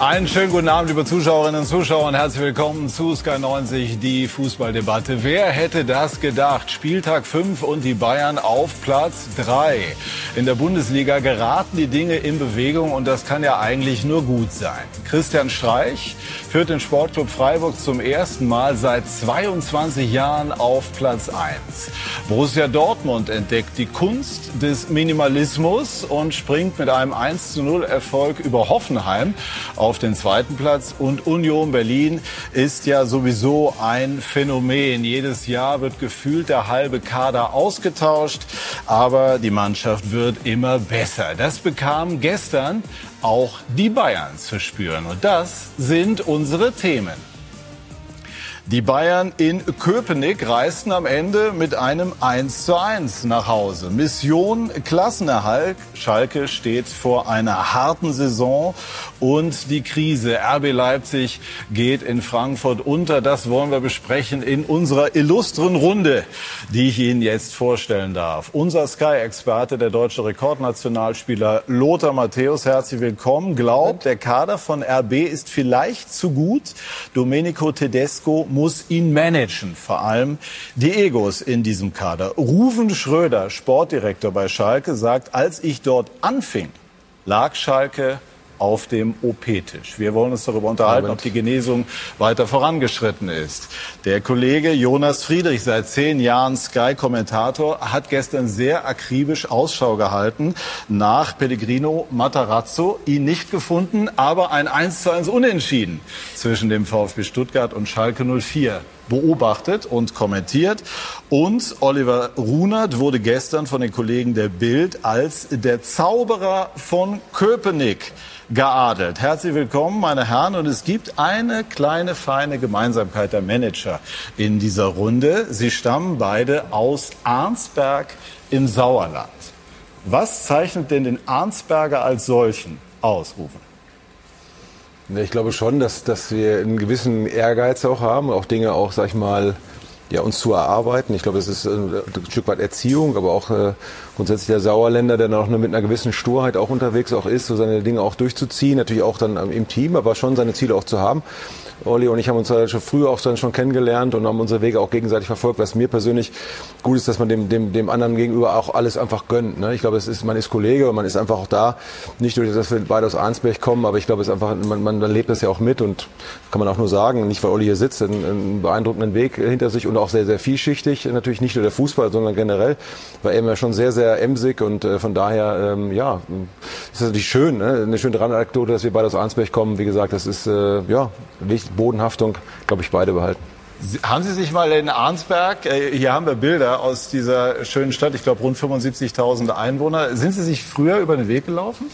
Einen schönen guten Abend, liebe Zuschauerinnen und Zuschauer, und herzlich willkommen zu Sky 90, die Fußballdebatte. Wer hätte das gedacht? Spieltag 5 und die Bayern auf Platz 3. In der Bundesliga geraten die Dinge in Bewegung und das kann ja eigentlich nur gut sein. Christian Streich führt den Sportclub Freiburg zum ersten Mal seit 22 Jahren auf Platz 1. Borussia Dortmund entdeckt die Kunst des Minimalismus und springt mit einem 1 zu 0 Erfolg über Hoffenheim auf auf den zweiten Platz. Und Union Berlin ist ja sowieso ein Phänomen. Jedes Jahr wird gefühlt der halbe Kader ausgetauscht, aber die Mannschaft wird immer besser. Das bekam gestern auch die Bayern zu spüren. Und das sind unsere Themen. Die Bayern in Köpenick reisten am Ende mit einem 1 zu 1 nach Hause. Mission Klassenerhalt. Schalke steht vor einer harten Saison und die Krise. RB Leipzig geht in Frankfurt unter. Das wollen wir besprechen in unserer illustren Runde, die ich Ihnen jetzt vorstellen darf. Unser Sky-Experte, der deutsche Rekordnationalspieler Lothar Matthäus, herzlich willkommen. Glaubt, der Kader von RB ist vielleicht zu gut. Domenico Tedesco muss ihn managen. Vor allem die Egos in diesem Kader. Ruven Schröder, Sportdirektor bei Schalke, sagt, als ich dort anfing, lag Schalke auf dem OP-Tisch. Wir wollen uns darüber unterhalten, ob die Genesung weiter vorangeschritten ist. Der Kollege Jonas Friedrich, seit zehn Jahren Sky-Kommentator, hat gestern sehr akribisch Ausschau gehalten nach Pellegrino Matarazzo, ihn nicht gefunden, aber ein 1 zu 1 Unentschieden zwischen dem VfB Stuttgart und Schalke 04 beobachtet und kommentiert. Und Oliver Runert wurde gestern von den Kollegen der Bild als der Zauberer von Köpenick geadelt. Herzlich willkommen, meine Herren. Und es gibt eine kleine, feine Gemeinsamkeit der Manager in dieser Runde. Sie stammen beide aus Arnsberg im Sauerland. Was zeichnet denn den Arnsberger als solchen aus, Rufen? Ich glaube schon, dass, dass wir einen gewissen Ehrgeiz auch haben, auch Dinge auch, sag ich mal, ja, uns zu erarbeiten. Ich glaube, es ist ein Stück weit Erziehung, aber auch äh, grundsätzlich der Sauerländer, der noch mit einer gewissen Sturheit auch unterwegs auch ist, so seine Dinge auch durchzuziehen, natürlich auch dann im Team, aber schon seine Ziele auch zu haben. Olli und ich haben uns ja schon früher auch dann schon kennengelernt und haben unsere Wege auch gegenseitig verfolgt, was mir persönlich gut ist, dass man dem, dem, dem anderen gegenüber auch alles einfach gönnt. Ne? Ich glaube, es ist, man ist Kollege und man ist einfach auch da, nicht durch, dass wir beide aus Arnsberg kommen, aber ich glaube, es ist einfach, man, man lebt das ja auch mit und kann man auch nur sagen, nicht weil Olli hier sitzt, einen, einen beeindruckenden Weg hinter sich und auch sehr, sehr vielschichtig, natürlich nicht nur der Fußball, sondern generell, war er immer schon sehr, sehr emsig und äh, von daher, ähm, ja, ist natürlich schön, ne? eine schöne Randanekdote, dass wir beide aus Arnsberg kommen. Wie gesagt, das ist, äh, ja, Bodenhaftung, glaube ich, beide behalten. Haben Sie sich mal in Arnsberg, äh, hier haben wir Bilder aus dieser schönen Stadt, ich glaube rund 75.000 Einwohner. Sind Sie sich früher über den Weg gelaufen?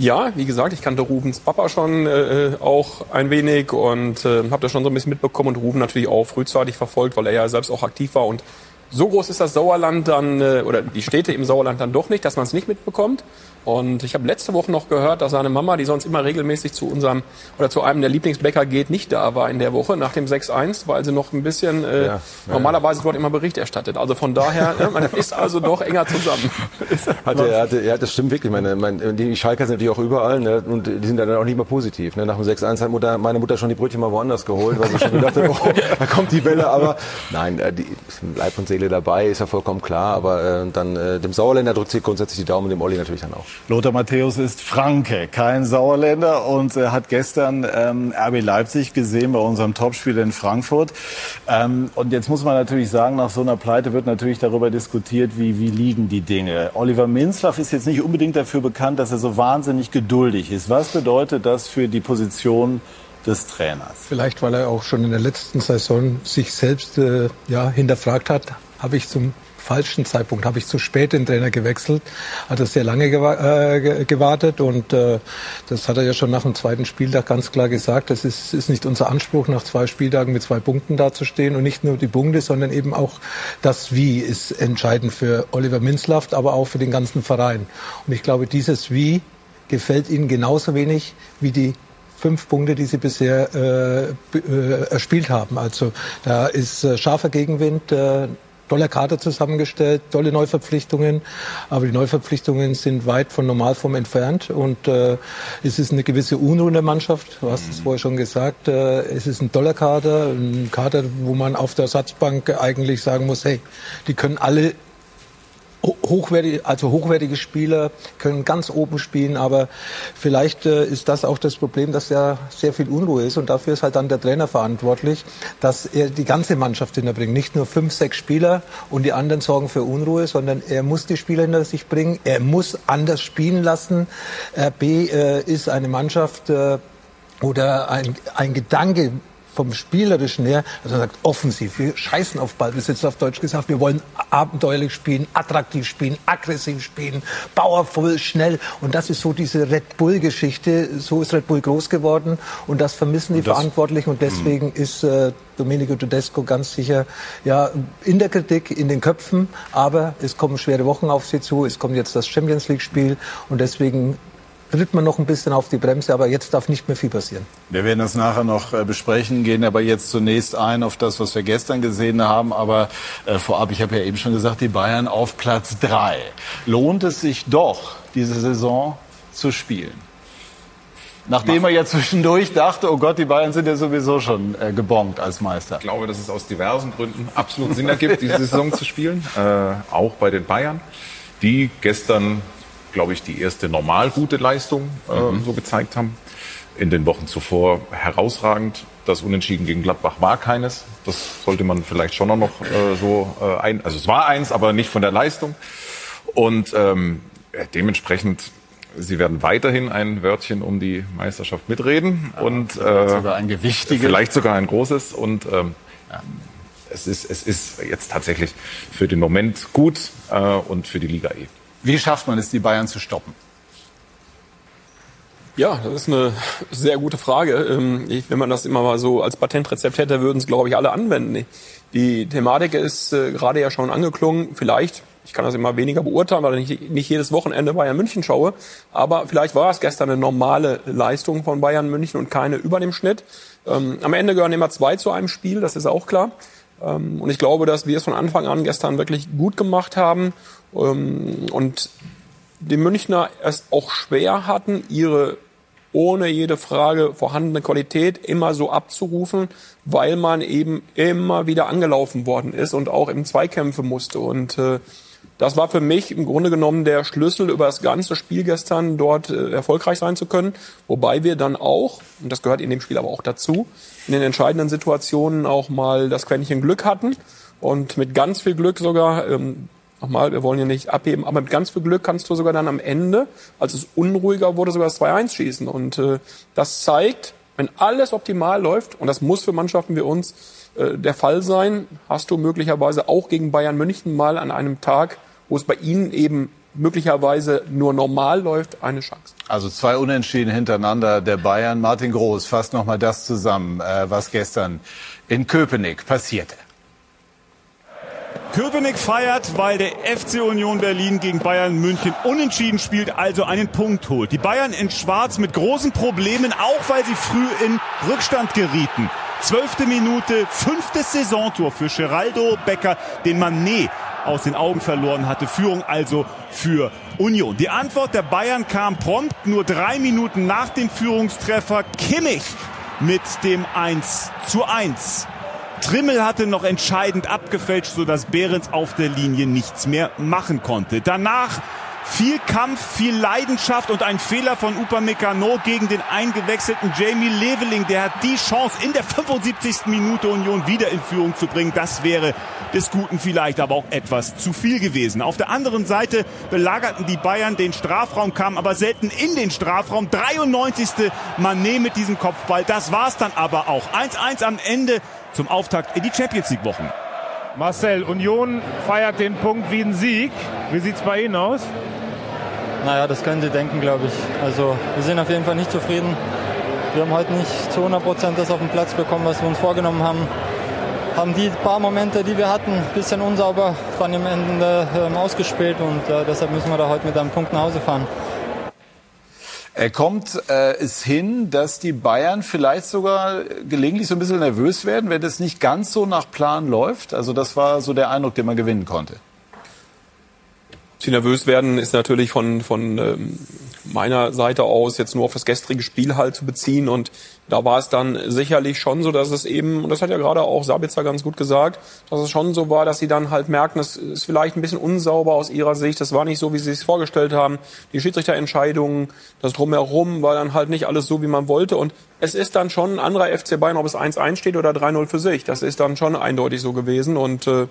Ja, wie gesagt, ich kannte Rubens Papa schon äh, auch ein wenig und äh, habe das schon so ein bisschen mitbekommen und Ruben natürlich auch frühzeitig verfolgt, weil er ja selbst auch aktiv war und so groß ist das Sauerland dann, äh, oder die Städte im Sauerland dann doch nicht, dass man es nicht mitbekommt. Und ich habe letzte Woche noch gehört, dass seine Mama, die sonst immer regelmäßig zu unserem oder zu einem der Lieblingsbäcker geht, nicht da war in der Woche nach dem 6-1, weil sie noch ein bisschen äh, ja, normalerweise dort immer Bericht erstattet. Also von daher, ne, man ist also doch enger zusammen. hatte, hatte, ja, das stimmt wirklich. Meine, meine, die Schalker sind natürlich auch überall ne, und die sind dann auch nicht mal positiv. Ne. Nach dem 6-1 hat Mutter, meine Mutter schon die Brötchen mal woanders geholt, weil sie schon gedacht hat, oh, da kommt die Welle. Aber nein, äh, die Leib und Seele dabei, ist ja vollkommen klar. Aber äh, dann äh, dem Sauerländer drückt sie grundsätzlich die Daumen, dem Olli natürlich dann auch. Lothar Matthäus ist Franke, kein Sauerländer und er hat gestern ähm, RB Leipzig gesehen bei unserem Topspiel in Frankfurt. Ähm, und jetzt muss man natürlich sagen, nach so einer Pleite wird natürlich darüber diskutiert, wie, wie liegen die Dinge. Oliver Minzlaff ist jetzt nicht unbedingt dafür bekannt, dass er so wahnsinnig geduldig ist. Was bedeutet das für die Position des Trainers? Vielleicht, weil er auch schon in der letzten Saison sich selbst äh, ja, hinterfragt hat, habe ich zum falschen Zeitpunkt, habe ich zu spät den Trainer gewechselt, hat er sehr lange äh, gewartet und äh, das hat er ja schon nach dem zweiten Spieltag ganz klar gesagt. Das ist, ist nicht unser Anspruch, nach zwei Spieltagen mit zwei Punkten dazustehen und nicht nur die Punkte, sondern eben auch das Wie ist entscheidend für Oliver Minzlaft, aber auch für den ganzen Verein. Und ich glaube, dieses Wie gefällt Ihnen genauso wenig wie die fünf Punkte, die sie bisher äh, äh, erspielt haben. Also da ist äh, scharfer Gegenwind. Äh, toller Kader zusammengestellt, tolle Neuverpflichtungen, aber die Neuverpflichtungen sind weit von Normalform entfernt und äh, es ist eine gewisse Unruhe in der Mannschaft. Du hast es vorher schon gesagt. Äh, es ist ein toller Kader, ein Kader, wo man auf der Ersatzbank eigentlich sagen muss, hey, die können alle hochwertige, also hochwertige Spieler können ganz oben spielen, aber vielleicht äh, ist das auch das Problem, dass ja sehr viel Unruhe ist und dafür ist halt dann der Trainer verantwortlich, dass er die ganze Mannschaft hinterbringt, nicht nur fünf, sechs Spieler und die anderen sorgen für Unruhe, sondern er muss die Spieler hinter sich bringen, er muss anders spielen lassen. RB äh, ist eine Mannschaft äh, oder ein, ein Gedanke vom Spielerischen her, also man sagt offensiv, wir scheißen auf Ballbesitz auf Deutsch gesagt, wir wollen abenteuerlich spielen, attraktiv spielen, aggressiv spielen, powerful, schnell. Und das ist so diese Red Bull Geschichte, so ist Red Bull groß geworden und das vermissen die das, Verantwortlichen. Und deswegen mh. ist äh, Domenico Tedesco ganz sicher ja in der Kritik, in den Köpfen, aber es kommen schwere Wochen auf sie zu, es kommt jetzt das Champions League Spiel und deswegen tritt man noch ein bisschen auf die Bremse, aber jetzt darf nicht mehr viel passieren. Wir werden das nachher noch äh, besprechen, gehen aber jetzt zunächst ein auf das, was wir gestern gesehen haben. Aber äh, vorab, ich habe ja eben schon gesagt, die Bayern auf Platz drei. Lohnt es sich doch, diese Saison zu spielen? Nachdem er ja zwischendurch dachte, oh Gott, die Bayern sind ja sowieso schon äh, gebongt als Meister. Ich glaube, dass es aus diversen Gründen absolut Sinn ergibt, diese Saison zu spielen. Äh, auch bei den Bayern, die gestern glaube ich, die erste normal gute Leistung äh, mhm. so gezeigt haben. In den Wochen zuvor herausragend. Das Unentschieden gegen Gladbach war keines. Das sollte man vielleicht schon noch äh, so äh, ein. Also es war eins, aber nicht von der Leistung. Und ähm, dementsprechend Sie werden weiterhin ein Wörtchen um die Meisterschaft mitreden ja, und äh, sogar ein gewichtiges, vielleicht sogar ein großes. Und ähm, ja. es ist es ist jetzt tatsächlich für den Moment gut äh, und für die Liga eh. Wie schafft man es, die Bayern zu stoppen? Ja, das ist eine sehr gute Frage. Ähm, wenn man das immer mal so als Patentrezept hätte, würden es, glaube ich, alle anwenden. Die Thematik ist äh, gerade ja schon angeklungen. Vielleicht, ich kann das immer weniger beurteilen, weil ich nicht jedes Wochenende Bayern München schaue. Aber vielleicht war es gestern eine normale Leistung von Bayern München und keine über dem Schnitt. Ähm, am Ende gehören immer zwei zu einem Spiel, das ist auch klar. Ähm, und ich glaube, dass wir es von Anfang an gestern wirklich gut gemacht haben und die Münchner es auch schwer hatten, ihre ohne jede Frage vorhandene Qualität immer so abzurufen, weil man eben immer wieder angelaufen worden ist und auch im Zweikämpfe musste. Und äh, das war für mich im Grunde genommen der Schlüssel über das ganze Spiel gestern dort äh, erfolgreich sein zu können. Wobei wir dann auch, und das gehört in dem Spiel aber auch dazu, in den entscheidenden Situationen auch mal das Quäntchen Glück hatten und mit ganz viel Glück sogar, ähm, nochmal, wir wollen ja nicht abheben, aber mit ganz viel Glück kannst du sogar dann am Ende, als es unruhiger wurde, sogar das 2-1 schießen. Und äh, das zeigt, wenn alles optimal läuft, und das muss für Mannschaften wie uns äh, der Fall sein, hast du möglicherweise auch gegen Bayern München mal an einem Tag wo es bei Ihnen eben möglicherweise nur normal läuft, eine Chance. Also zwei Unentschieden hintereinander der Bayern. Martin Groß fasst nochmal das zusammen, äh, was gestern in Köpenick passierte. Köpenick feiert, weil der FC Union Berlin gegen Bayern München unentschieden spielt, also einen Punkt holt. Die Bayern in Schwarz mit großen Problemen, auch weil sie früh in Rückstand gerieten. Zwölfte Minute, fünftes Saisontor für Geraldo Becker, den Manet aus den Augen verloren hatte. Führung also für Union. Die Antwort der Bayern kam prompt, nur drei Minuten nach dem Führungstreffer. Kimmich mit dem 1 zu 1. Trimmel hatte noch entscheidend abgefälscht, sodass Behrens auf der Linie nichts mehr machen konnte. Danach viel Kampf, viel Leidenschaft und ein Fehler von Upamecano gegen den eingewechselten Jamie Leveling. Der hat die Chance, in der 75. Minute Union wieder in Führung zu bringen. Das wäre des Guten vielleicht aber auch etwas zu viel gewesen. Auf der anderen Seite belagerten die Bayern den Strafraum, kamen aber selten in den Strafraum. 93. Manet mit diesem Kopfball. Das war's dann aber auch. 1-1 am Ende zum Auftakt in die Champions League Wochen. Marcel, Union feiert den Punkt wie ein Sieg. Wie sieht's bei Ihnen aus? Naja, das können Sie denken, glaube ich. Also wir sind auf jeden Fall nicht zufrieden. Wir haben heute nicht zu 100 Prozent das auf den Platz bekommen, was wir uns vorgenommen haben. Haben die paar Momente, die wir hatten, ein bisschen unsauber dann im Ende ähm, ausgespielt und äh, deshalb müssen wir da heute mit einem Punkt nach Hause fahren. Er kommt äh, es hin, dass die Bayern vielleicht sogar gelegentlich so ein bisschen nervös werden, wenn es nicht ganz so nach Plan läuft. Also das war so der Eindruck, den man gewinnen konnte. Sie nervös werden ist natürlich von, von ähm, meiner Seite aus jetzt nur auf das gestrige Spiel halt zu beziehen und da war es dann sicherlich schon so, dass es eben, und das hat ja gerade auch Sabitzer ganz gut gesagt, dass es schon so war, dass sie dann halt merken, es ist vielleicht ein bisschen unsauber aus ihrer Sicht, das war nicht so, wie sie es vorgestellt haben. Die Schiedsrichterentscheidungen, das Drumherum war dann halt nicht alles so, wie man wollte und es ist dann schon ein anderer FC Bayern, ob es 1-1 steht oder 3-0 für sich. Das ist dann schon eindeutig so gewesen und äh,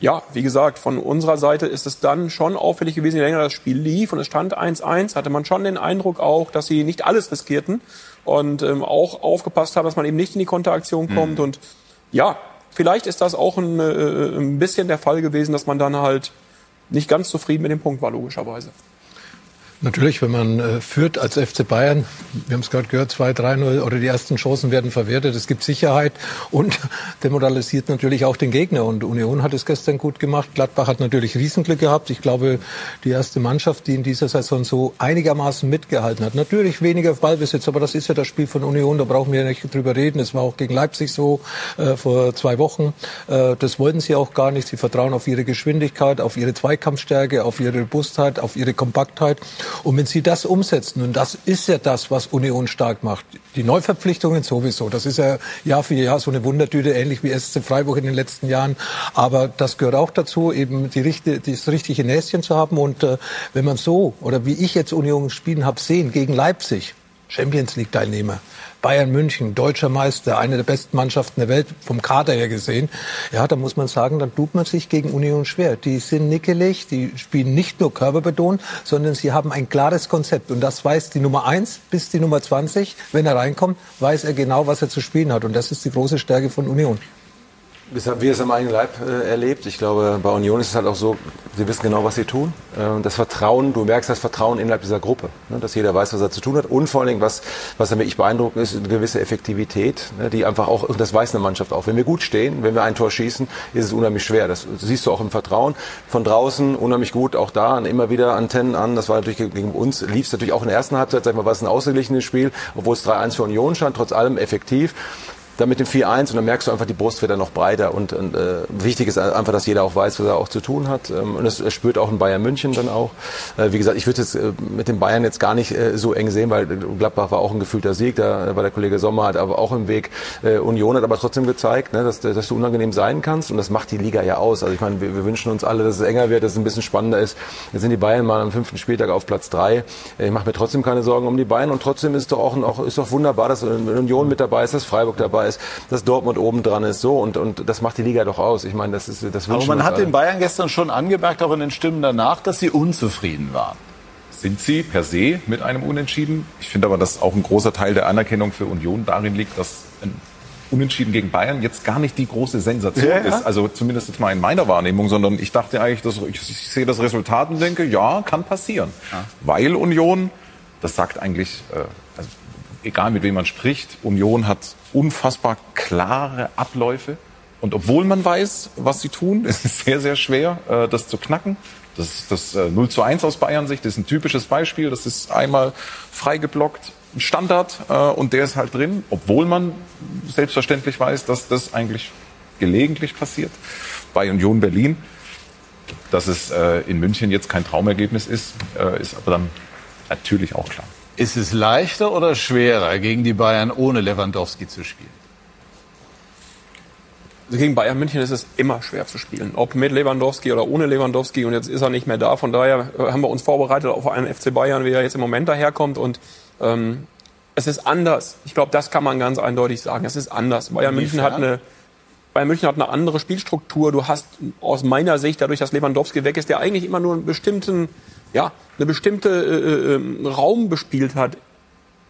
ja, wie gesagt, von unserer Seite ist es dann schon auffällig gewesen, je länger das Spiel lief und es stand 1-1, hatte man schon den Eindruck auch, dass sie nicht alles riskierten und ähm, auch aufgepasst haben, dass man eben nicht in die Konteraktion mhm. kommt. Mhm. Und ja, vielleicht ist das auch ein, äh, ein bisschen der Fall gewesen, dass man dann halt nicht ganz zufrieden mit dem Punkt war, logischerweise. Natürlich, wenn man äh, führt als FC Bayern, wir haben es gerade gehört, 2-3-0 oder die ersten Chancen werden verwertet, es gibt Sicherheit und demoralisiert natürlich auch den Gegner. Und Union hat es gestern gut gemacht. Gladbach hat natürlich Riesenglück gehabt. Ich glaube, die erste Mannschaft, die in dieser Saison so einigermaßen mitgehalten hat. Natürlich weniger Ballbesitz, aber das ist ja das Spiel von Union, da brauchen wir nicht drüber reden. Es war auch gegen Leipzig so äh, vor zwei Wochen. Äh, das wollten sie auch gar nicht. Sie vertrauen auf ihre Geschwindigkeit, auf ihre Zweikampfstärke, auf ihre Robustheit, auf ihre Kompaktheit. Und wenn Sie das umsetzen, und das ist ja das, was Union stark macht, die Neuverpflichtungen sowieso, das ist ja Jahr für Jahr so eine Wundertüte, ähnlich wie SC Freiburg in den letzten Jahren. Aber das gehört auch dazu, eben die, das richtige Näschen zu haben. Und äh, wenn man so, oder wie ich jetzt Union spielen habe sehen, gegen Leipzig, Champions League Teilnehmer, Bayern München, deutscher Meister, eine der besten Mannschaften der Welt vom Kader her gesehen. Ja, da muss man sagen, dann tut man sich gegen Union schwer. Die sind nickelig, die spielen nicht nur körperbetont, sondern sie haben ein klares Konzept. Und das weiß die Nummer eins bis die Nummer 20. Wenn er reinkommt, weiß er genau, was er zu spielen hat. Und das ist die große Stärke von Union. Das haben wir es am eigenen Leib äh, erlebt. Ich glaube, bei Union ist es halt auch so, sie wissen genau, was sie tun. Äh, das Vertrauen, du merkst das Vertrauen innerhalb dieser Gruppe, ne? dass jeder weiß, was er zu tun hat. Und vor allen Dingen, was, was wirklich beeindruckend ist, eine gewisse Effektivität, ne? die einfach auch, und das weiß eine Mannschaft auch. Wenn wir gut stehen, wenn wir ein Tor schießen, ist es unheimlich schwer. Das siehst du auch im Vertrauen. Von draußen unheimlich gut, auch da immer wieder Antennen an. Das war natürlich gegen uns, lief es natürlich auch in der ersten Halbzeit, sag ich mal, war es ein ausgeglichenes Spiel, obwohl es 3-1 für Union stand, trotz allem effektiv dann mit dem 4-1 und dann merkst du einfach, die Brust wird dann noch breiter und, und äh, wichtig ist einfach, dass jeder auch weiß, was er auch zu tun hat ähm, und das spürt auch in Bayern München dann auch. Äh, wie gesagt, ich würde es äh, mit den Bayern jetzt gar nicht äh, so eng sehen, weil Gladbach war auch ein gefühlter Sieg, da war der Kollege Sommer hat aber auch im Weg. Äh, Union hat aber trotzdem gezeigt, ne, dass, dass du unangenehm sein kannst und das macht die Liga ja aus. Also ich meine, wir, wir wünschen uns alle, dass es enger wird, dass es ein bisschen spannender ist. Jetzt sind die Bayern mal am fünften Spieltag auf Platz drei. Äh, ich mache mir trotzdem keine Sorgen um die Bayern und trotzdem ist doch auch, auch ist doch wunderbar, dass Union mit dabei ist, dass Freiburg dabei ist, dass Dortmund Dortmund oben dran ist. So und, und das macht die Liga doch aus. Ich meine, das ist das Aber man hat den Bayern gestern schon angemerkt, auch in den Stimmen danach, dass sie unzufrieden waren. Sind sie per se mit einem Unentschieden? Ich finde aber, dass auch ein großer Teil der Anerkennung für Union darin liegt, dass ein Unentschieden gegen Bayern jetzt gar nicht die große Sensation ja, ist. Also zumindest jetzt mal in meiner Wahrnehmung, sondern ich dachte eigentlich, dass ich, ich sehe das Resultat und denke, ja, kann passieren. Ja. Weil Union, das sagt eigentlich, äh, also egal mit wem man spricht, Union hat unfassbar klare Abläufe. Und obwohl man weiß, was sie tun, ist es sehr, sehr schwer, äh, das zu knacken. Das, das 0 äh, zu 1 aus Bayern Sicht ist ein typisches Beispiel. Das ist einmal freigeblockt, ein Standard, äh, und der ist halt drin, obwohl man selbstverständlich weiß, dass das eigentlich gelegentlich passiert. Bei Union Berlin, dass es in München jetzt kein Traumergebnis ist, ist aber dann natürlich auch klar. Ist es leichter oder schwerer, gegen die Bayern ohne Lewandowski zu spielen? Also gegen Bayern München ist es immer schwer zu spielen. Ob mit Lewandowski oder ohne Lewandowski. Und jetzt ist er nicht mehr da. Von daher äh, haben wir uns vorbereitet auf einen FC Bayern, wie er jetzt im Moment daherkommt. Und ähm, es ist anders. Ich glaube, das kann man ganz eindeutig sagen. Es ist anders. Bayern München hat eine Bayern München hat eine andere Spielstruktur. Du hast aus meiner Sicht, dadurch, dass Lewandowski weg ist, der eigentlich immer nur einen bestimmten ja, eine bestimmte äh, äh, Raum bespielt hat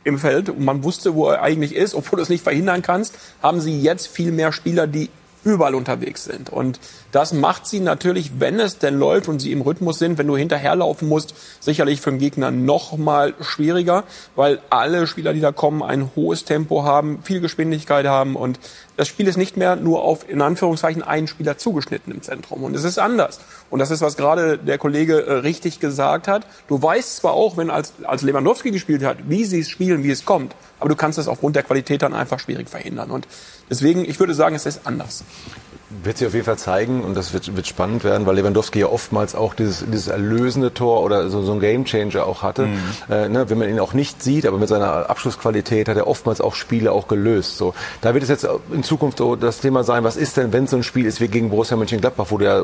im Feld und man wusste, wo er eigentlich ist, obwohl du es nicht verhindern kannst, haben sie jetzt viel mehr Spieler, die überall unterwegs sind. Und das macht sie natürlich, wenn es denn läuft und sie im Rhythmus sind, wenn du hinterherlaufen musst, sicherlich für den Gegner noch mal schwieriger, weil alle Spieler, die da kommen, ein hohes Tempo haben, viel Geschwindigkeit haben und das Spiel ist nicht mehr nur auf, in Anführungszeichen, einen Spieler zugeschnitten im Zentrum. Und es ist anders. Und das ist, was gerade der Kollege äh, richtig gesagt hat. Du weißt zwar auch, wenn als, als Lewandowski gespielt hat, wie sie es spielen, wie es kommt. Aber du kannst es aufgrund der Qualität dann einfach schwierig verhindern. Und deswegen, ich würde sagen, es ist anders wird sich auf jeden Fall zeigen und das wird, wird spannend werden, weil Lewandowski ja oftmals auch dieses, dieses erlösende Tor oder so, so ein Gamechanger auch hatte. Mhm. Äh, ne, wenn man ihn auch nicht sieht, aber mit seiner Abschlussqualität hat er oftmals auch Spiele auch gelöst. So, da wird es jetzt in Zukunft so das Thema sein, was ist denn, wenn so ein Spiel ist wie gegen Borussia Mönchengladbach, wo du ja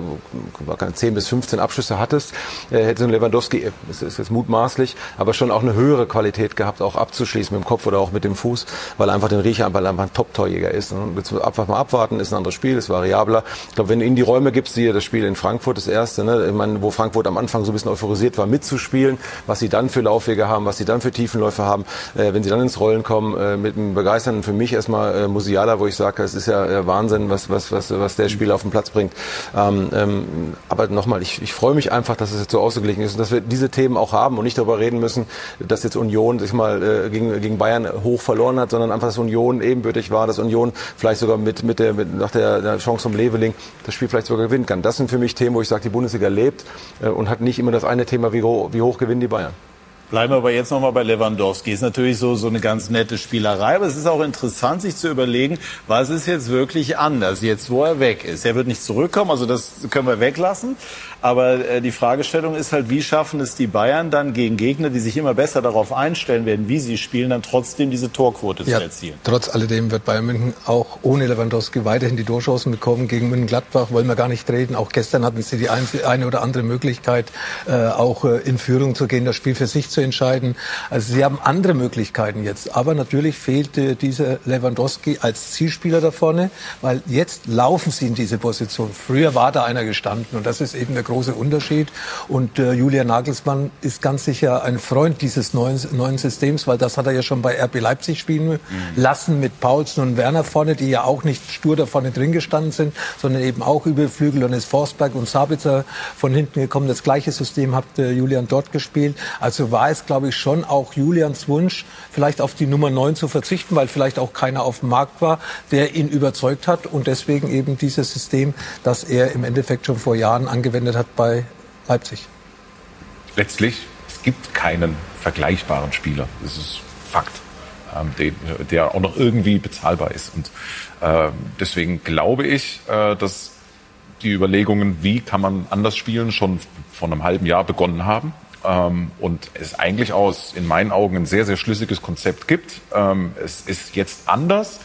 10 bis 15 Abschlüsse hattest, äh, hätte so ein Lewandowski, das ist jetzt mutmaßlich, aber schon auch eine höhere Qualität gehabt, auch abzuschließen mit dem Kopf oder auch mit dem Fuß, weil einfach den Riecher, er einfach ein Top-Torjäger ist. Und jetzt einfach mal abwarten, ist ein anderes Spiel, ist variabel variabler. Ich glaube, wenn du ihnen die Räume gibst, siehe das Spiel in Frankfurt, das erste, ne? ich meine, wo Frankfurt am Anfang so ein bisschen euphorisiert war, mitzuspielen, was sie dann für Laufwege haben, was sie dann für Tiefenläufe haben, äh, wenn sie dann ins Rollen kommen, äh, mit einem begeisternden, für mich erstmal äh, Musiala, wo ich sage, es ist ja äh, Wahnsinn, was, was, was, was der Spieler auf den Platz bringt. Ähm, ähm, aber nochmal, ich, ich freue mich einfach, dass es jetzt so ausgeglichen ist und dass wir diese Themen auch haben und nicht darüber reden müssen, dass jetzt Union sich mal äh, gegen, gegen Bayern hoch verloren hat, sondern einfach, dass Union ebenbürtig war, dass Union vielleicht sogar mit, mit der, mit, nach der, Chance vom Leveling das Spiel vielleicht sogar gewinnen kann. Das sind für mich Themen, wo ich sage, die Bundesliga lebt äh, und hat nicht immer das eine Thema, wie hoch gewinnen die Bayern. Bleiben wir aber jetzt nochmal bei Lewandowski. Ist natürlich so, so eine ganz nette Spielerei, aber es ist auch interessant, sich zu überlegen, was ist jetzt wirklich anders, jetzt wo er weg ist. Er wird nicht zurückkommen, also das können wir weglassen. Aber äh, die Fragestellung ist halt, wie schaffen es die Bayern dann gegen Gegner, die sich immer besser darauf einstellen werden, wie sie spielen, dann trotzdem diese Torquote ja, zu erzielen? Trotz alledem wird Bayern München auch ohne Lewandowski weiterhin die Durchchancen bekommen. Gegen München-Gladbach wollen wir gar nicht reden. Auch gestern hatten sie die eine oder andere Möglichkeit, äh, auch äh, in Führung zu gehen, das Spiel für sich zu entscheiden. Also sie haben andere Möglichkeiten jetzt. Aber natürlich fehlte dieser Lewandowski als Zielspieler da vorne, weil jetzt laufen sie in diese Position. Früher war da einer gestanden und das ist eben der große große Unterschied. Und äh, Julian Nagelsmann ist ganz sicher ein Freund dieses neuen, neuen Systems, weil das hat er ja schon bei RB Leipzig spielen mhm. lassen mit Paulsen und Werner vorne, die ja auch nicht stur da vorne drin gestanden sind, sondern eben auch über Flügel und ist Forsberg und Sabitzer von hinten gekommen. Das gleiche System hat äh, Julian dort gespielt. Also war es, glaube ich, schon auch Julians Wunsch, vielleicht auf die Nummer 9 zu verzichten, weil vielleicht auch keiner auf dem Markt war, der ihn überzeugt hat und deswegen eben dieses System, das er im Endeffekt schon vor Jahren angewendet hat, bei Leipzig? Letztlich, es gibt keinen vergleichbaren Spieler. Das ist Fakt. Ähm, der, der, auch noch irgendwie bezahlbar ist. Und äh, deswegen glaube ich, äh, dass die Überlegungen, wie kann man anders spielen, schon vor einem halben Jahr begonnen haben. Ähm, und es eigentlich aus, in meinen Augen, ein sehr, sehr schlüssiges Konzept gibt. Ähm, es ist jetzt anders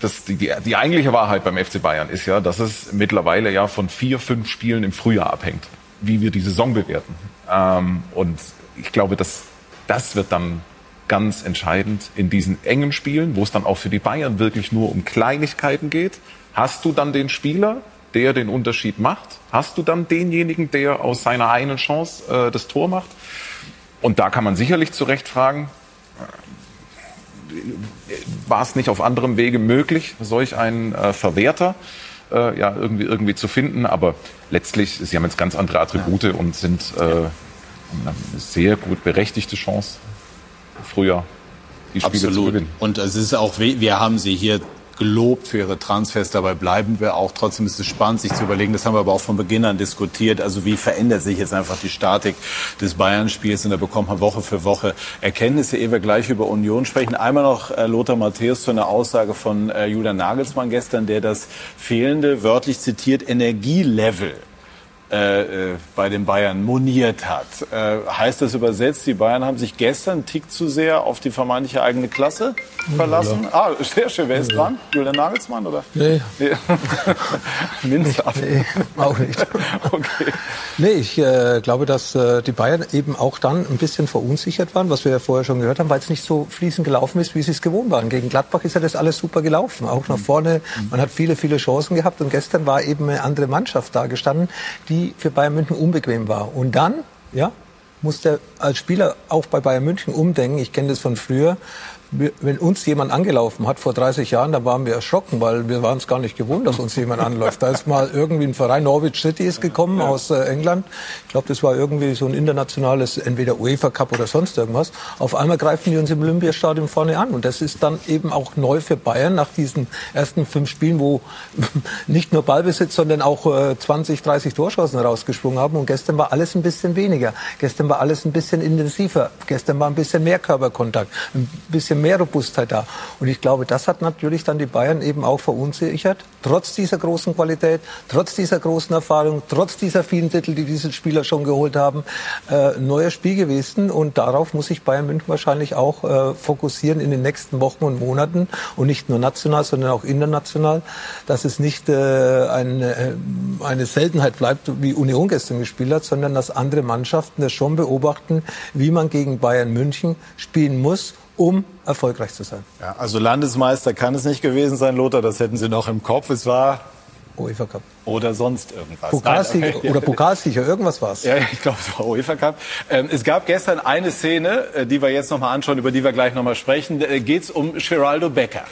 das, die, die, die eigentliche Wahrheit beim FC Bayern ist ja, dass es mittlerweile ja von vier, fünf Spielen im Frühjahr abhängt, wie wir die Saison bewerten. Ähm, und ich glaube, dass das wird dann ganz entscheidend in diesen engen Spielen, wo es dann auch für die Bayern wirklich nur um Kleinigkeiten geht. Hast du dann den Spieler, der den Unterschied macht? Hast du dann denjenigen, der aus seiner einen Chance äh, das Tor macht? Und da kann man sicherlich zu Recht fragen, war es nicht auf anderem Wege möglich, solch einen äh, Verwerter äh, ja, irgendwie, irgendwie zu finden. Aber letztlich, sie haben jetzt ganz andere Attribute ja. und sind äh, eine sehr gut berechtigte Chance, früher die Spiele Absolut. zu gewinnen. Und es ist auch, wir haben sie hier gelobt für ihre Transfers. Dabei bleiben wir auch. Trotzdem ist es spannend, sich zu überlegen. Das haben wir aber auch von Beginn an diskutiert. Also wie verändert sich jetzt einfach die Statik des Bayern-Spiels? Und da bekommt man Woche für Woche Erkenntnisse, ehe wir gleich über Union sprechen. Einmal noch äh, Lothar Matthäus zu einer Aussage von äh, Julian Nagelsmann gestern, der das fehlende, wörtlich zitiert, Energielevel äh, äh, bei den Bayern moniert hat. Äh, heißt das übersetzt, die Bayern haben sich gestern einen Tick zu sehr auf die vermeintliche eigene Klasse verlassen? Ja. Ah, sehr schön. Wer ist ja. dran? Julian Nagelsmann oder? Nee. nee. Minzlaff. Nee, auch nicht. okay. Nee, ich äh, glaube, dass äh, die Bayern eben auch dann ein bisschen verunsichert waren, was wir ja vorher schon gehört haben, weil es nicht so fließend gelaufen ist, wie sie es gewohnt waren. Gegen Gladbach ist ja das alles super gelaufen, auch nach vorne. Man hat viele, viele Chancen gehabt und gestern war eben eine andere Mannschaft da gestanden, die die für Bayern München unbequem war. Und dann, ja, musste als Spieler auch bei Bayern München umdenken. Ich kenne das von früher. Wenn uns jemand angelaufen hat vor 30 Jahren, da waren wir erschrocken, weil wir waren es gar nicht gewohnt, dass uns jemand anläuft. Da ist mal irgendwie ein Verein, Norwich City ist gekommen ja. aus äh, England. Ich glaube, das war irgendwie so ein internationales, entweder UEFA Cup oder sonst irgendwas. Auf einmal greifen die uns im Olympiastadion vorne an. Und das ist dann eben auch neu für Bayern nach diesen ersten fünf Spielen, wo nicht nur Ballbesitz, sondern auch äh, 20, 30 Torschancen rausgesprungen haben. Und gestern war alles ein bisschen weniger. Gestern war alles ein bisschen intensiver. Gestern war ein bisschen mehr Körperkontakt, ein bisschen bisschen mehr Robustheit da. Und ich glaube, das hat natürlich dann die Bayern eben auch verunsichert. Trotz dieser großen Qualität, trotz dieser großen Erfahrung, trotz dieser vielen Titel, die diese Spieler schon geholt haben, äh, neuer Spiel gewesen. Und darauf muss sich Bayern München wahrscheinlich auch äh, fokussieren in den nächsten Wochen und Monaten. Und nicht nur national, sondern auch international, dass es nicht äh, eine, äh, eine Seltenheit bleibt, wie Union gestern gespielt hat, sondern dass andere Mannschaften das schon beobachten, wie man gegen Bayern München spielen muss um erfolgreich zu sein. Ja, also Landesmeister kann es nicht gewesen sein, Lothar, das hätten Sie noch im Kopf. Es war UEFA Cup. Oder sonst irgendwas. Pokalsieger okay. oder Pokalsieger, irgendwas war es. Ja, ich glaube, es war UEFA Cup. Ähm, es gab gestern eine Szene, äh, die wir jetzt nochmal anschauen, über die wir gleich nochmal sprechen. Da äh, geht es um Geraldo Becker.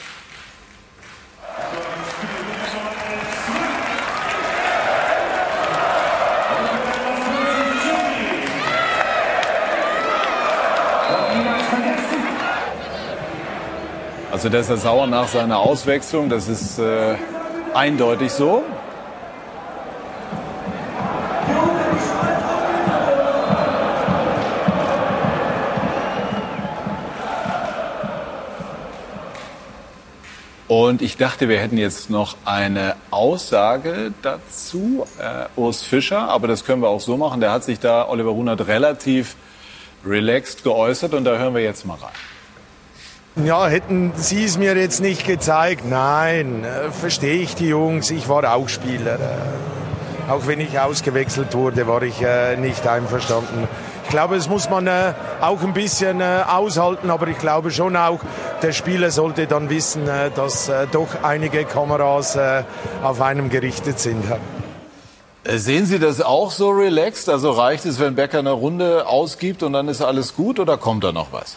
Also der ist er sauer nach seiner Auswechslung, das ist äh, eindeutig so. Und ich dachte, wir hätten jetzt noch eine Aussage dazu, äh, Urs Fischer, aber das können wir auch so machen. Der hat sich da, Oliver Runert, relativ relaxed geäußert und da hören wir jetzt mal rein. Ja, hätten Sie es mir jetzt nicht gezeigt? Nein, äh, verstehe ich die Jungs. Ich war auch Spieler. Äh, auch wenn ich ausgewechselt wurde, war ich äh, nicht einverstanden. Ich glaube, das muss man auch ein bisschen aushalten, aber ich glaube schon auch, der Spieler sollte dann wissen, dass doch einige Kameras auf einem gerichtet sind. Sehen Sie das auch so relaxed? Also reicht es, wenn Becker eine Runde ausgibt und dann ist alles gut oder kommt da noch was?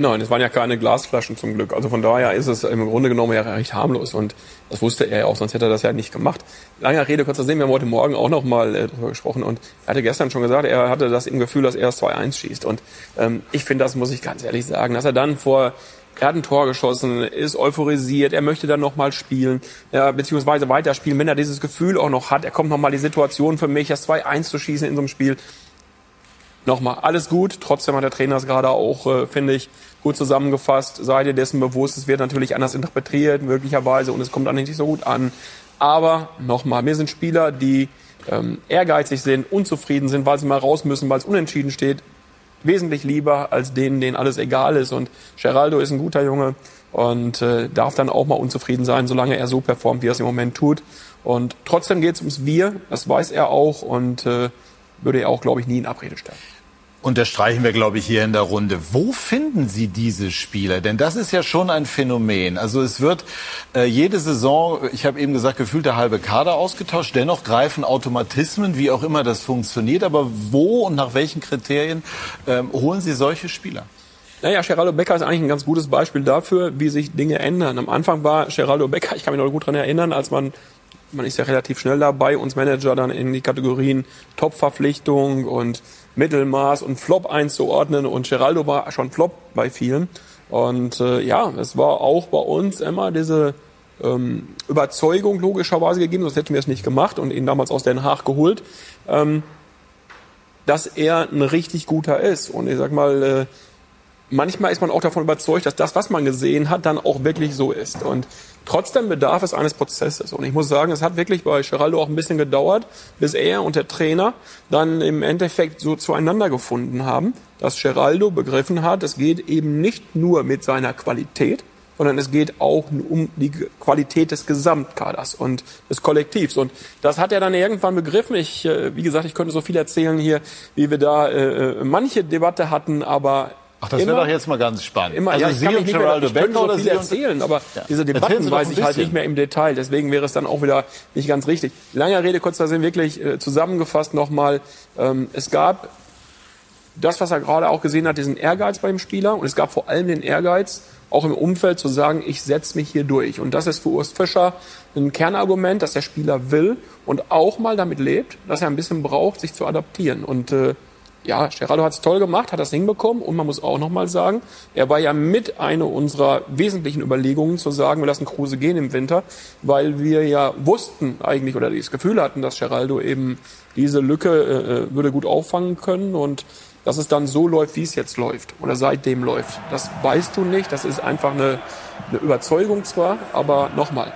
Nein, es waren ja keine Glasflaschen zum Glück. Also von daher ist es im Grunde genommen ja recht harmlos und das wusste er ja auch, sonst hätte er das ja nicht gemacht. Langer Rede, kurzer Sinn, wir haben heute Morgen auch noch mal äh, drüber gesprochen und er hatte gestern schon gesagt, er hatte das im Gefühl, dass er 2-1 schießt und ähm, ich finde, das muss ich ganz ehrlich sagen, dass er dann vor er hat ein Tor geschossen, ist euphorisiert, er möchte dann nochmal spielen, ja, beziehungsweise weiterspielen, wenn er dieses Gefühl auch noch hat, er kommt nochmal die Situation für mich, das 2-1 zu schießen in so einem Spiel. Nochmal, alles gut, trotzdem hat der Trainer es gerade auch, äh, finde ich, gut zusammengefasst. Sei dir dessen bewusst, es wird natürlich anders interpretiert, möglicherweise, und es kommt dann nicht so gut an. Aber nochmal, mir sind Spieler, die ähm, ehrgeizig sind, unzufrieden sind, weil sie mal raus müssen, weil es unentschieden steht, wesentlich lieber als denen, denen alles egal ist. Und Geraldo ist ein guter Junge und äh, darf dann auch mal unzufrieden sein, solange er so performt, wie er es im Moment tut. Und trotzdem geht es ums Wir, das weiß er auch und äh, würde er auch, glaube ich, nie in Abrede stellen unterstreichen wir, glaube ich, hier in der Runde. Wo finden Sie diese Spieler? Denn das ist ja schon ein Phänomen. Also es wird äh, jede Saison, ich habe eben gesagt, gefühlt der halbe Kader ausgetauscht. Dennoch greifen Automatismen, wie auch immer das funktioniert. Aber wo und nach welchen Kriterien ähm, holen Sie solche Spieler? Naja, Geraldo Becker ist eigentlich ein ganz gutes Beispiel dafür, wie sich Dinge ändern. Am Anfang war Geraldo Becker, ich kann mich noch gut daran erinnern, als man man ist ja relativ schnell dabei, uns Manager dann in die Kategorien Top-Verpflichtung und Mittelmaß und Flop einzuordnen. Und Geraldo war schon Flop bei vielen. Und äh, ja, es war auch bei uns immer diese ähm, Überzeugung logischerweise gegeben, sonst hätten wir es nicht gemacht und ihn damals aus Den Haag geholt, ähm, dass er ein richtig guter ist. Und ich sag mal, äh, manchmal ist man auch davon überzeugt, dass das, was man gesehen hat, dann auch wirklich so ist. Und trotzdem bedarf es eines Prozesses. Und ich muss sagen, es hat wirklich bei Geraldo auch ein bisschen gedauert, bis er und der Trainer dann im Endeffekt so zueinander gefunden haben, dass Geraldo begriffen hat, es geht eben nicht nur mit seiner Qualität, sondern es geht auch um die Qualität des Gesamtkaders und des Kollektivs. Und das hat er dann irgendwann begriffen. Ich, äh, wie gesagt, ich könnte so viel erzählen hier, wie wir da äh, äh manche Debatte hatten, aber Ach, das wäre doch jetzt mal ganz spannend. Immer, also ja, Sie und Geraldo Becker oder so Sie erzählen, aber diese Debatten weiß ich halt nicht mehr im Detail. Deswegen wäre es dann auch wieder nicht ganz richtig. Langer Rede, kurzer Sinn, wirklich äh, zusammengefasst nochmal. Ähm, es gab das, was er gerade auch gesehen hat, diesen Ehrgeiz beim Spieler. Und es gab vor allem den Ehrgeiz, auch im Umfeld zu sagen, ich setze mich hier durch. Und das ist für Urs Fischer ein Kernargument, dass der Spieler will und auch mal damit lebt, dass er ein bisschen braucht, sich zu adaptieren. Und äh, ja, Geraldo hat es toll gemacht, hat das hinbekommen und man muss auch nochmal sagen, er war ja mit einer unserer wesentlichen Überlegungen zu sagen, wir lassen Kruse gehen im Winter, weil wir ja wussten eigentlich oder das Gefühl hatten, dass Geraldo eben diese Lücke äh, äh, würde gut auffangen können und dass es dann so läuft, wie es jetzt läuft oder seitdem läuft. Das weißt du nicht, das ist einfach eine, eine Überzeugung zwar, aber nochmal,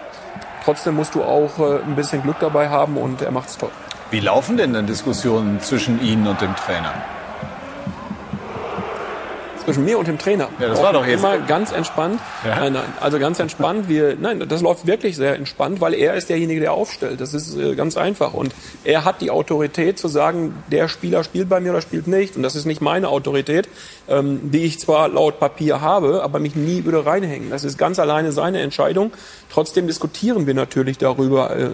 trotzdem musst du auch äh, ein bisschen Glück dabei haben und er macht's toll. Wie laufen denn dann Diskussionen zwischen Ihnen und dem Trainer? Zwischen mir und dem Trainer. Ja, das war doch jetzt. Immer ganz entspannt. Ja. Nein, nein, also ganz entspannt. Wir, nein, das läuft wirklich sehr entspannt, weil er ist derjenige, der aufstellt. Das ist äh, ganz einfach. Und er hat die Autorität zu sagen, der Spieler spielt bei mir oder spielt nicht. Und das ist nicht meine Autorität, ähm, die ich zwar laut Papier habe, aber mich nie würde reinhängen. Das ist ganz alleine seine Entscheidung. Trotzdem diskutieren wir natürlich darüber, äh, äh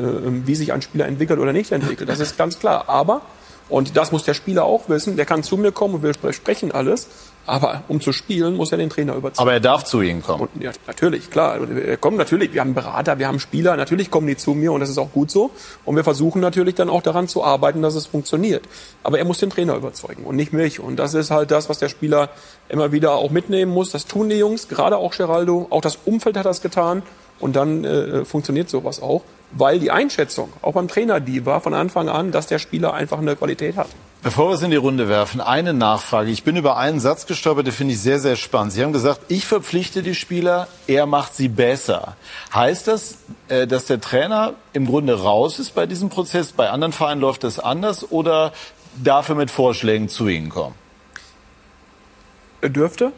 wie sich ein Spieler entwickelt oder nicht entwickelt. Das ist ganz klar. Aber und das muss der Spieler auch wissen. Der kann zu mir kommen und wir sprechen alles. Aber um zu spielen, muss er den Trainer überzeugen. Aber er darf zu Ihnen kommen. Und, ja, natürlich, klar. Er kommt natürlich. Wir haben Berater, wir haben Spieler. Natürlich kommen die zu mir und das ist auch gut so. Und wir versuchen natürlich dann auch daran zu arbeiten, dass es funktioniert. Aber er muss den Trainer überzeugen und nicht mich. Und das ist halt das, was der Spieler immer wieder auch mitnehmen muss. Das tun die Jungs, gerade auch Geraldo. Auch das Umfeld hat das getan. Und dann äh, funktioniert sowas auch weil die Einschätzung, auch beim Trainer, die war von Anfang an, dass der Spieler einfach eine Qualität hat. Bevor wir es in die Runde werfen, eine Nachfrage. Ich bin über einen Satz gestolpert, den finde ich sehr, sehr spannend. Sie haben gesagt, ich verpflichte die Spieler, er macht sie besser. Heißt das, äh, dass der Trainer im Grunde raus ist bei diesem Prozess? Bei anderen Vereinen läuft das anders oder darf er mit Vorschlägen zu Ihnen kommen? Er dürfte.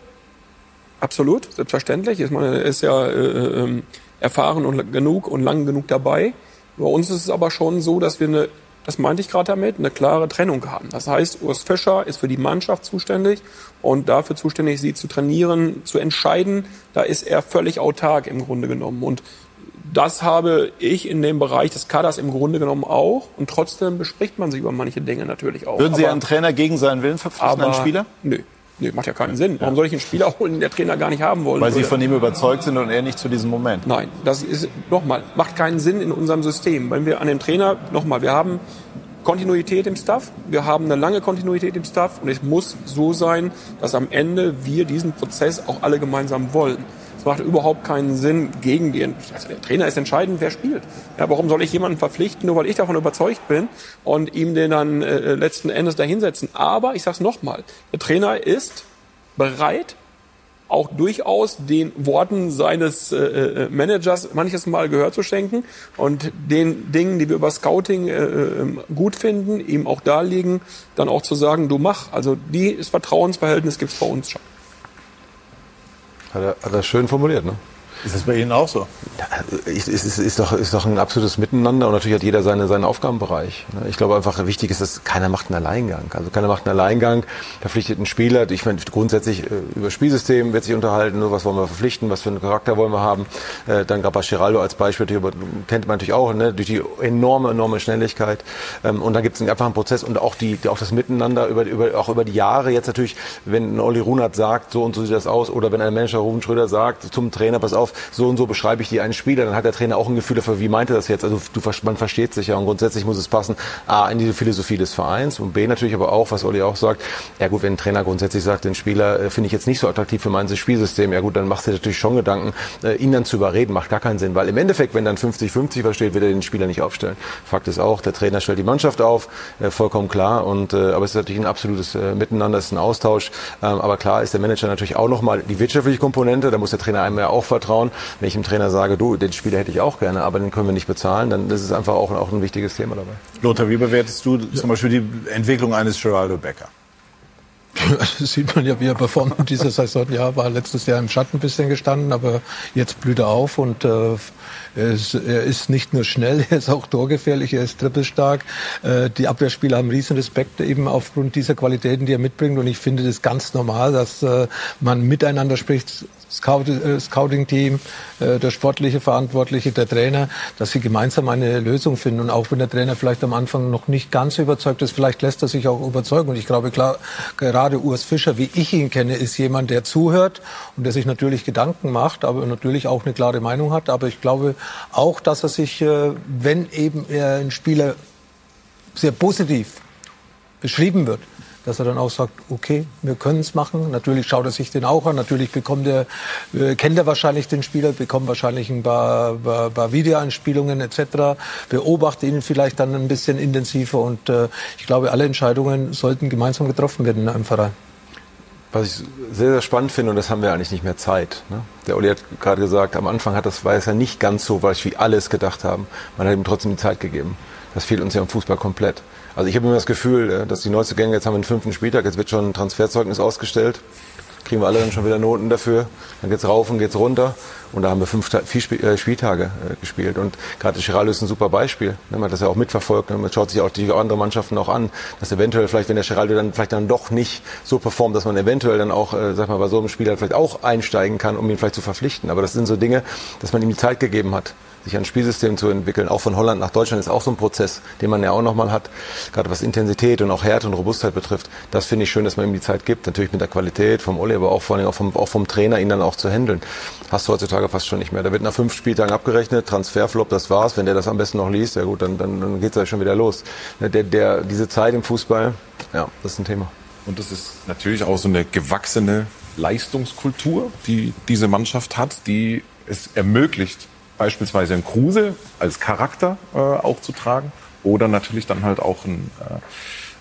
Absolut, selbstverständlich. Er ist ja äh, ähm, erfahren und genug und lang genug dabei. Bei uns ist es aber schon so, dass wir eine, das meinte ich gerade damit, eine klare Trennung haben. Das heißt, Urs Fischer ist für die Mannschaft zuständig und dafür zuständig, sie zu trainieren, zu entscheiden. Da ist er völlig autark im Grunde genommen. Und das habe ich in dem Bereich des Kaders im Grunde genommen auch. Und trotzdem bespricht man sich über manche Dinge natürlich auch. Würden Sie aber, einen Trainer gegen seinen Willen verpflichten, aber, einen Spieler? Nö, Nee, macht ja keinen Sinn. Warum soll ich einen Spieler holen, den der Trainer gar nicht haben wollen Weil Sie würde? von ihm überzeugt sind und er nicht zu diesem Moment. Nein, das ist, nochmal, macht keinen Sinn in unserem System. Wenn wir an den Trainer, nochmal, wir haben Kontinuität im Staff, wir haben eine lange Kontinuität im Staff und es muss so sein, dass am Ende wir diesen Prozess auch alle gemeinsam wollen. Es macht überhaupt keinen Sinn gegen den. Also der Trainer ist entscheidend, wer spielt. Ja, warum soll ich jemanden verpflichten, nur weil ich davon überzeugt bin und ihm den dann äh, letzten Endes dahinsetzen? Aber ich sage es nochmal: Der Trainer ist bereit, auch durchaus den Worten seines äh, äh, Managers manches Mal Gehör zu schenken und den Dingen, die wir über Scouting äh, ähm, gut finden, ihm auch darlegen, dann auch zu sagen, du mach. Also dieses Vertrauensverhältnis gibt's bei uns schon. Hat er, hat er schön formuliert, ne? Ist das bei Ihnen auch so? Es ist, ist, doch, ist doch ein absolutes Miteinander und natürlich hat jeder seine, seinen Aufgabenbereich. Ne? Ich glaube einfach, wichtig ist, dass keiner macht einen Alleingang. Also keiner macht einen Alleingang, verpflichtet einen Spieler. Ich meine, grundsätzlich äh, über Spielsystem wird sich unterhalten, nur was wollen wir verpflichten, was für einen Charakter wollen wir haben. Äh, dann Grappa Giraldo als Beispiel, kennt man natürlich auch, ne? durch die enorme, enorme Schnelligkeit. Ähm, und dann gibt es einfach einen Prozess und auch, die, auch das Miteinander über, über, auch über die Jahre. Jetzt natürlich, wenn Olli Runert sagt, so und so sieht das aus, oder wenn ein Manager Ruben Schröder sagt zum Trainer, pass auf, so und so beschreibe ich dir einen Spieler, dann hat der Trainer auch ein Gefühl dafür, wie meint er das jetzt? Also du, man versteht sich ja und grundsätzlich muss es passen, A, in diese Philosophie des Vereins und B, natürlich aber auch, was Olli auch sagt, ja gut, wenn ein Trainer grundsätzlich sagt, den Spieler äh, finde ich jetzt nicht so attraktiv für mein Spielsystem, ja gut, dann machst du natürlich schon Gedanken, äh, ihn dann zu überreden, macht gar keinen Sinn, weil im Endeffekt, wenn dann 50-50 versteht, wird er den Spieler nicht aufstellen. Fakt ist auch, der Trainer stellt die Mannschaft auf, äh, vollkommen klar, und, äh, aber es ist natürlich ein absolutes äh, Miteinander, es ist ein Austausch, ähm, aber klar ist der Manager natürlich auch nochmal die wirtschaftliche Komponente, da muss der Trainer einem ja auch vertrauen, wenn ich dem Trainer sage, du, den Spieler hätte ich auch gerne, aber den können wir nicht bezahlen, dann ist es einfach auch, auch ein wichtiges Thema dabei. Lothar, wie bewertest du zum Beispiel die Entwicklung eines Geraldo Becker? Das sieht man ja, wie er performt dieser Saison. Ja, war letztes Jahr im Schatten ein bisschen gestanden, aber jetzt blüht er auf und äh, er ist, er ist nicht nur schnell, er ist auch torgefährlich, er ist trippelstark. Äh, die Abwehrspieler haben riesen Respekt eben aufgrund dieser Qualitäten, die er mitbringt. Und ich finde das ganz normal, dass äh, man miteinander spricht, äh, Scouting-Team, äh, der sportliche Verantwortliche, der Trainer, dass sie gemeinsam eine Lösung finden. Und auch wenn der Trainer vielleicht am Anfang noch nicht ganz überzeugt ist, vielleicht lässt er sich auch überzeugen. Und ich glaube, klar, gerade Urs Fischer, wie ich ihn kenne, ist jemand, der zuhört und der sich natürlich Gedanken macht, aber natürlich auch eine klare Meinung hat. Aber ich glaube auch, dass er sich, äh, wenn eben er ein Spieler sehr positiv beschrieben wird, dass er dann auch sagt, okay, wir können es machen. Natürlich schaut er sich den auch an. Natürlich bekommt er, äh, kennt er wahrscheinlich den Spieler, bekommt wahrscheinlich ein paar, paar, paar Videoanspielungen etc. Beobachtet ihn vielleicht dann ein bisschen intensiver. Und äh, ich glaube, alle Entscheidungen sollten gemeinsam getroffen werden in einem Verein. Was ich sehr, sehr spannend finde, und das haben wir eigentlich nicht mehr Zeit. Ne? Der Uli hat gerade gesagt, am Anfang hat das, ja nicht ganz so, weil wie alles gedacht haben. Man hat ihm trotzdem die Zeit gegeben. Das fehlt uns ja im Fußball komplett. Also ich habe immer das Gefühl, äh, dass die Neuzugänge, jetzt haben wir den fünften Spieltag, jetzt wird schon ein Transferzeugnis ausgestellt. Kriegen wir alle dann schon wieder Noten dafür. Dann geht's rauf und geht's runter. Und da haben wir fünf, vier äh, Spieltage äh, gespielt. Und gerade Chiraldo ist ein super Beispiel. Ne? Man hat das ja auch mitverfolgt. Ne? Man schaut sich auch die anderen Mannschaften auch an. Dass eventuell vielleicht, wenn der Chiraldo dann vielleicht dann doch nicht so performt, dass man eventuell dann auch, sag mal, bei so einem Spieler vielleicht auch einsteigen kann, um ihn vielleicht zu verpflichten. Aber das sind so Dinge, dass man ihm die Zeit gegeben hat sich ein Spielsystem zu entwickeln. Auch von Holland nach Deutschland ist auch so ein Prozess, den man ja auch nochmal hat, gerade was Intensität und auch Härte und Robustheit betrifft. Das finde ich schön, dass man ihm die Zeit gibt, natürlich mit der Qualität vom Olli, aber auch vor allem auch vom, auch vom Trainer, ihn dann auch zu handeln. Hast du heutzutage fast schon nicht mehr. Da wird nach fünf Spieltagen abgerechnet, Transferflop, das war's. Wenn der das am besten noch liest, ja gut, dann, dann, dann geht's ja schon wieder los. Der, der, diese Zeit im Fußball, ja, das ist ein Thema. Und das ist natürlich auch so eine gewachsene Leistungskultur, die diese Mannschaft hat, die es ermöglicht, beispielsweise ein Kruse als Charakter äh, auch zu tragen oder natürlich dann halt auch ein,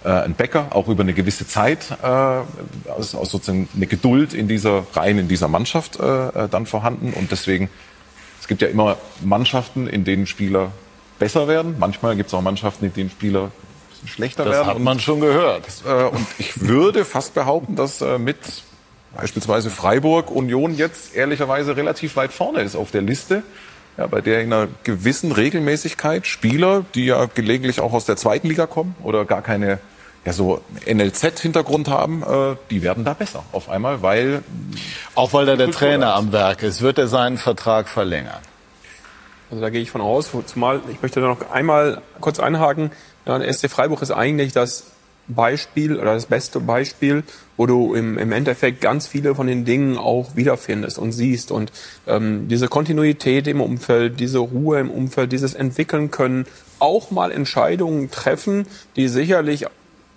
äh, äh, ein Bäcker, auch über eine gewisse Zeit, äh, aus, aus sozusagen eine Geduld in dieser rein in dieser Mannschaft äh, äh, dann vorhanden und deswegen es gibt ja immer Mannschaften, in denen Spieler besser werden. Manchmal gibt es auch Mannschaften, in denen Spieler schlechter das werden. Das hat man schon gehört. Äh, und ich würde fast behaupten, dass äh, mit beispielsweise Freiburg Union jetzt ehrlicherweise relativ weit vorne ist auf der Liste ja, bei der in einer gewissen Regelmäßigkeit Spieler, die ja gelegentlich auch aus der zweiten Liga kommen oder gar keine ja so NLZ-Hintergrund haben, äh, die werden da besser auf einmal, weil auch weil da der Trainer am Werk ist, wird er seinen Vertrag verlängern. Also da gehe ich von aus, zumal ich möchte da noch einmal kurz einhaken. Ja, der SC Freiburg ist eigentlich das Beispiel oder das beste Beispiel, wo du im, im Endeffekt ganz viele von den Dingen auch wiederfindest und siehst. Und ähm, diese Kontinuität im Umfeld, diese Ruhe im Umfeld, dieses Entwickeln können, auch mal Entscheidungen treffen, die sicherlich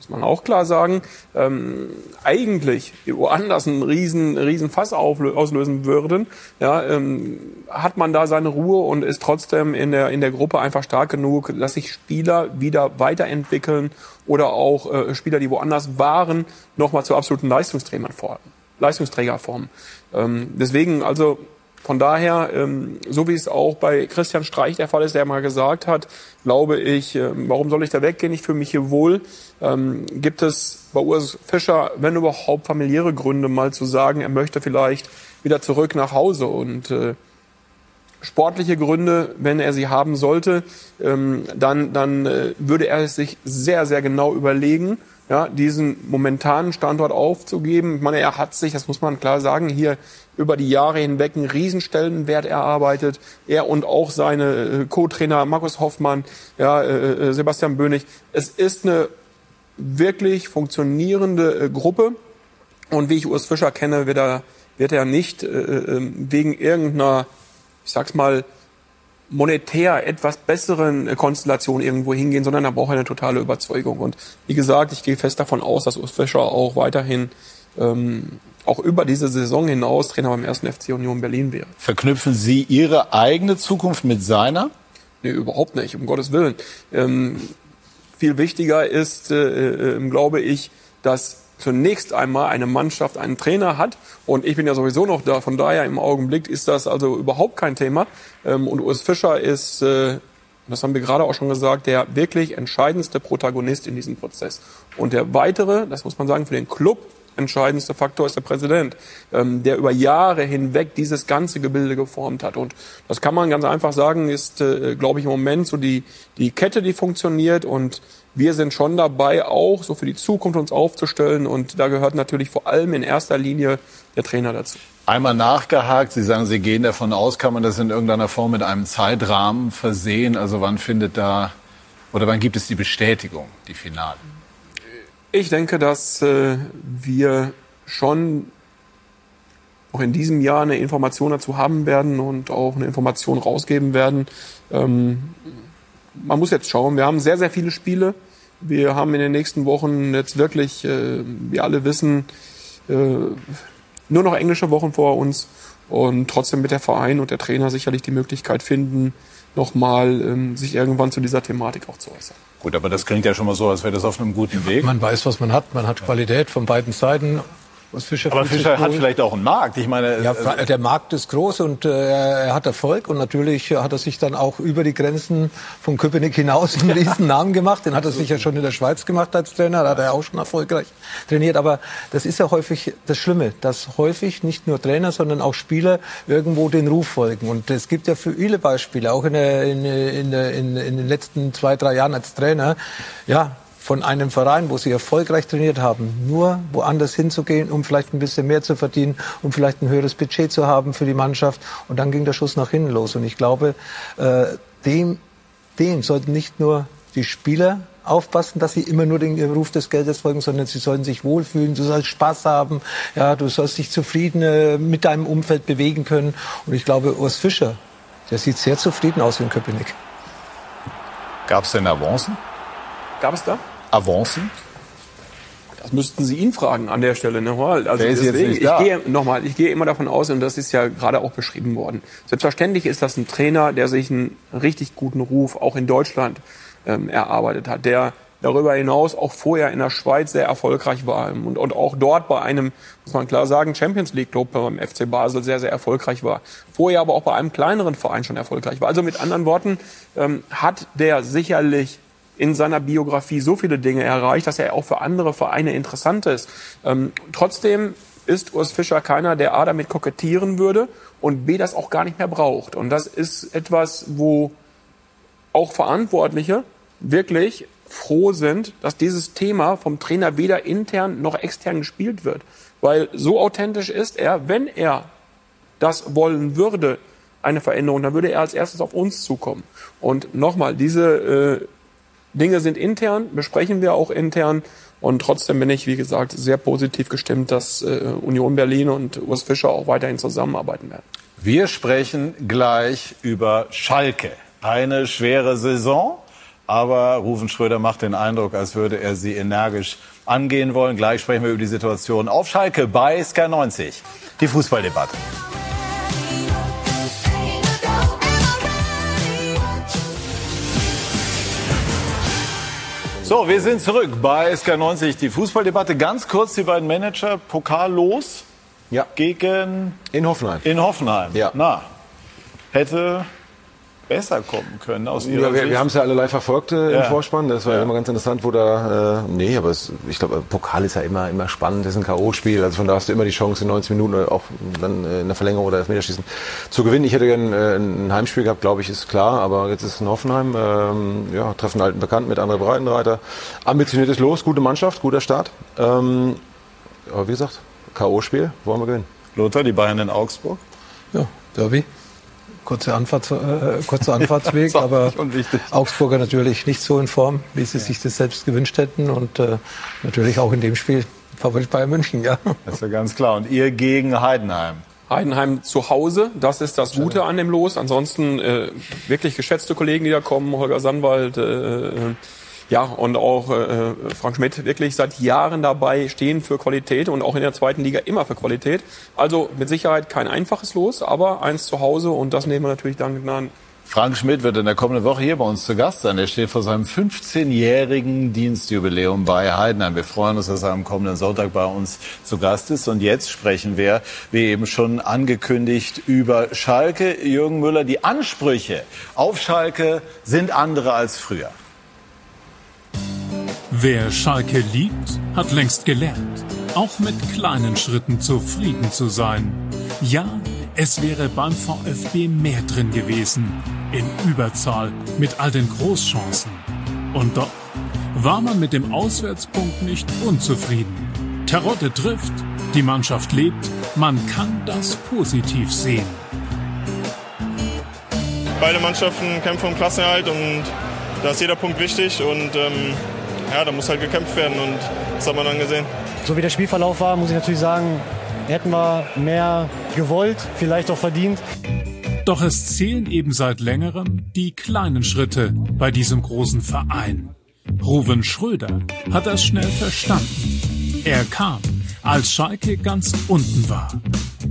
muss man auch klar sagen, ähm, eigentlich woanders einen riesen, riesen Fass auslösen würden, ja, ähm, hat man da seine Ruhe und ist trotzdem in der, in der Gruppe einfach stark genug, dass sich Spieler wieder weiterentwickeln oder auch äh, Spieler, die woanders waren, nochmal zu absoluten Leistungsträgern formen. Leistungsträger. Ähm, deswegen also von daher, ähm, so wie es auch bei Christian Streich der Fall ist, der mal gesagt hat, glaube ich, äh, warum soll ich da weggehen? Ich fühle mich hier wohl. Ähm, gibt es bei Urs Fischer, wenn überhaupt, familiäre Gründe, mal zu sagen, er möchte vielleicht wieder zurück nach Hause und äh, sportliche Gründe, wenn er sie haben sollte, ähm, dann, dann äh, würde er es sich sehr, sehr genau überlegen ja, diesen momentanen Standort aufzugeben. Ich meine, er hat sich, das muss man klar sagen, hier über die Jahre hinweg einen Riesenstellenwert erarbeitet. Er und auch seine äh, Co-Trainer Markus Hoffmann, ja, äh, äh, Sebastian Bönig. Es ist eine wirklich funktionierende Gruppe. Und wie ich Urs Fischer kenne, wird er, wird er nicht äh, ähm, wegen irgendeiner, ich sag's mal, monetär etwas besseren Konstellation irgendwo hingehen, sondern da braucht er eine totale Überzeugung. Und wie gesagt, ich gehe fest davon aus, dass Urs Fischer auch weiterhin ähm, auch über diese Saison hinaus Trainer beim ersten FC Union Berlin wäre. Verknüpfen Sie Ihre eigene Zukunft mit seiner? Nee, überhaupt nicht, um Gottes Willen. Ähm, viel wichtiger ist, äh, äh, glaube ich, dass zunächst einmal eine Mannschaft einen Trainer hat. Und ich bin ja sowieso noch da. Von daher im Augenblick ist das also überhaupt kein Thema. Ähm, und Urs Fischer ist, äh, das haben wir gerade auch schon gesagt, der wirklich entscheidendste Protagonist in diesem Prozess. Und der weitere, das muss man sagen, für den Club entscheidendste Faktor ist der Präsident, ähm, der über Jahre hinweg dieses ganze Gebilde geformt hat. Und das kann man ganz einfach sagen, ist, äh, glaube ich, im Moment so die, die Kette, die funktioniert. Und wir sind schon dabei, auch so für die Zukunft uns aufzustellen. Und da gehört natürlich vor allem in erster Linie der Trainer dazu. Einmal nachgehakt, Sie sagen, Sie gehen davon aus, kann man das in irgendeiner Form mit einem Zeitrahmen versehen? Also wann findet da oder wann gibt es die Bestätigung, die Finale? Ich denke, dass äh, wir schon auch in diesem Jahr eine Information dazu haben werden und auch eine Information rausgeben werden. Ähm, man muss jetzt schauen. Wir haben sehr, sehr viele Spiele. Wir haben in den nächsten Wochen jetzt wirklich, äh, wie alle wissen, äh, nur noch englische Wochen vor uns und trotzdem mit der Verein und der Trainer sicherlich die Möglichkeit finden, nochmal ähm, sich irgendwann zu dieser Thematik auch zu äußern. Gut, aber das klingt ja schon mal so, als wäre das auf einem guten Weg. Man weiß, was man hat. Man hat Qualität von beiden Seiten. Was Fischer aber Fischer hat vielleicht auch einen Markt. Ich meine, ja, äh, der Markt ist groß und äh, er hat Erfolg und natürlich hat er sich dann auch über die Grenzen von Köpenick hinaus einen riesen Namen gemacht. Den hat er sich ja schon in der Schweiz gemacht als Trainer, da hat er auch schon erfolgreich trainiert. Aber das ist ja häufig das Schlimme, dass häufig nicht nur Trainer, sondern auch Spieler irgendwo den Ruf folgen. Und es gibt ja viele Beispiele, auch in, der, in, in, in, in den letzten zwei, drei Jahren als Trainer. Ja, von einem Verein, wo sie erfolgreich trainiert haben, nur woanders hinzugehen, um vielleicht ein bisschen mehr zu verdienen, um vielleicht ein höheres Budget zu haben für die Mannschaft. Und dann ging der Schuss nach hinten los. Und ich glaube, äh, dem, dem sollten nicht nur die Spieler aufpassen, dass sie immer nur den Ruf des Geldes folgen, sondern sie sollen sich wohlfühlen, du sollst Spaß haben, ja, du sollst dich zufrieden äh, mit deinem Umfeld bewegen können. Und ich glaube, Urs Fischer, der sieht sehr zufrieden aus in Köpenick. Gab es denn Avancen? Gab es da? Avancen? Das müssten Sie ihn fragen an der Stelle nochmal. Also deswegen, ich gehe nochmal, ich gehe immer davon aus, und das ist ja gerade auch beschrieben worden. Selbstverständlich ist das ein Trainer, der sich einen richtig guten Ruf auch in Deutschland ähm, erarbeitet hat, der darüber hinaus auch vorher in der Schweiz sehr erfolgreich war und, und auch dort bei einem, muss man klar sagen, Champions League Club beim FC Basel sehr, sehr erfolgreich war. Vorher aber auch bei einem kleineren Verein schon erfolgreich war. Also mit anderen Worten ähm, hat der sicherlich in seiner Biografie so viele Dinge erreicht, dass er auch für andere Vereine interessant ist. Ähm, trotzdem ist Urs Fischer keiner, der A damit kokettieren würde und B das auch gar nicht mehr braucht. Und das ist etwas, wo auch Verantwortliche wirklich froh sind, dass dieses Thema vom Trainer weder intern noch extern gespielt wird. Weil so authentisch ist er, wenn er das wollen würde, eine Veränderung, dann würde er als erstes auf uns zukommen. Und nochmal, diese äh, Dinge sind intern, besprechen wir auch intern. Und trotzdem bin ich, wie gesagt, sehr positiv gestimmt, dass äh, Union Berlin und Urs Fischer auch weiterhin zusammenarbeiten werden. Wir sprechen gleich über Schalke. Eine schwere Saison, aber Rufen Schröder macht den Eindruck, als würde er sie energisch angehen wollen. Gleich sprechen wir über die Situation auf Schalke bei SK90. Die Fußballdebatte. So, wir sind zurück bei SK90, die Fußballdebatte. Ganz kurz die beiden Manager, Pokal los. Ja. Gegen. In Hoffenheim. In Hoffenheim. Ja. Na, hätte besser kommen können aus Ihrer ja, wir, Sicht? wir haben es ja alle live verfolgt äh, Ja. im Vorspann. Das war Ja. immer ganz interessant, wo da. Äh, nee, aber es, ich glaube, Pokal ist ja immer, immer spannend. Das ist ein K.O.-Spiel. Also von da hast du immer die Chance, in 90 Minuten oder auch dann äh, in der Verlängerung oder Elfmeterschießen zu gewinnen. Ich hätte gern äh, ein Heimspiel gehabt, glaube ich, ist klar. Aber jetzt ist es in Hoffenheim. Ähm, ja, treffen alten Bekannten mit André Breitenreiter. Ambitioniertes Los, gute Mannschaft, guter Start. Ähm, aber wie gesagt, K.O.-Spiel, wollen wir gewinnen. Lothar, die Bayern in Augsburg. Ja, Derby. Kurze Anfahrts, äh, kurzer Anfahrtsweg, auch aber. Augsburger natürlich nicht so in Form, wie sie sich das selbst gewünscht hätten und äh, natürlich auch in dem Spiel Favorit Bayern München, ja. Das ist ja ganz klar. Und ihr gegen Heidenheim. Heidenheim zu Hause, das ist das Gute an dem Los. Ansonsten äh, wirklich geschätzte Kollegen, die da kommen, Holger Sandwald, äh, äh, ja, und auch äh, Frank Schmidt wirklich seit Jahren dabei stehen für Qualität und auch in der zweiten Liga immer für Qualität. Also mit Sicherheit kein einfaches Los, aber eins zu Hause und das nehmen wir natürlich dann an. Frank Schmidt wird in der kommenden Woche hier bei uns zu Gast sein. Er steht vor seinem 15-jährigen Dienstjubiläum bei Heidenheim. Wir freuen uns, dass er am kommenden Sonntag bei uns zu Gast ist. Und jetzt sprechen wir, wie eben schon angekündigt, über Schalke. Jürgen Müller, die Ansprüche auf Schalke sind andere als früher. Wer Schalke liebt, hat längst gelernt. auch mit kleinen Schritten zufrieden zu sein. Ja, es wäre beim VfB mehr drin gewesen, in Überzahl mit all den Großchancen. Und doch war man mit dem Auswärtspunkt nicht unzufrieden. Terodde trifft, die Mannschaft lebt, man kann das positiv sehen. Beide Mannschaften kämpfen um Klassenerhalt und da ist jeder Punkt wichtig und ähm, ja, da muss halt gekämpft werden und das hat man dann gesehen. So wie der Spielverlauf war, muss ich natürlich sagen, hätten wir mehr gewollt, vielleicht auch verdient. Doch es zählen eben seit längerem die kleinen Schritte bei diesem großen Verein. Ruven Schröder hat das schnell verstanden. Er kam, als Schalke ganz unten war.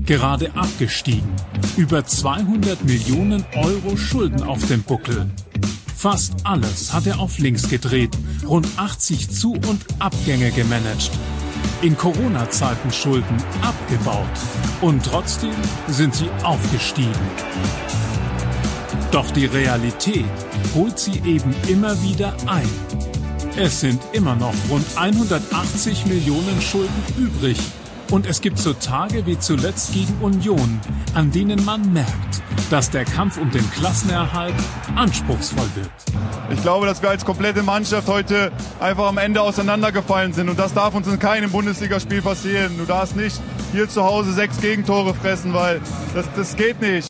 Gerade abgestiegen. Über 200 Millionen Euro Schulden auf dem Buckel. Fast alles hat er auf links gedreht, rund 80 Zu- und Abgänge gemanagt. In Corona-Zeiten Schulden abgebaut. Und trotzdem sind sie aufgestiegen. Doch die Realität holt sie eben immer wieder ein. Es sind immer noch rund 180 Millionen Schulden übrig. Und es gibt so Tage wie zuletzt gegen Union, an denen man merkt, dass der Kampf um den Klassenerhalt anspruchsvoll wird. Ich glaube, dass wir als komplette Mannschaft heute einfach am Ende auseinandergefallen sind. Und das darf uns in keinem Bundesligaspiel passieren. Du darfst nicht hier zu Hause sechs Gegentore fressen, weil das, das geht nicht.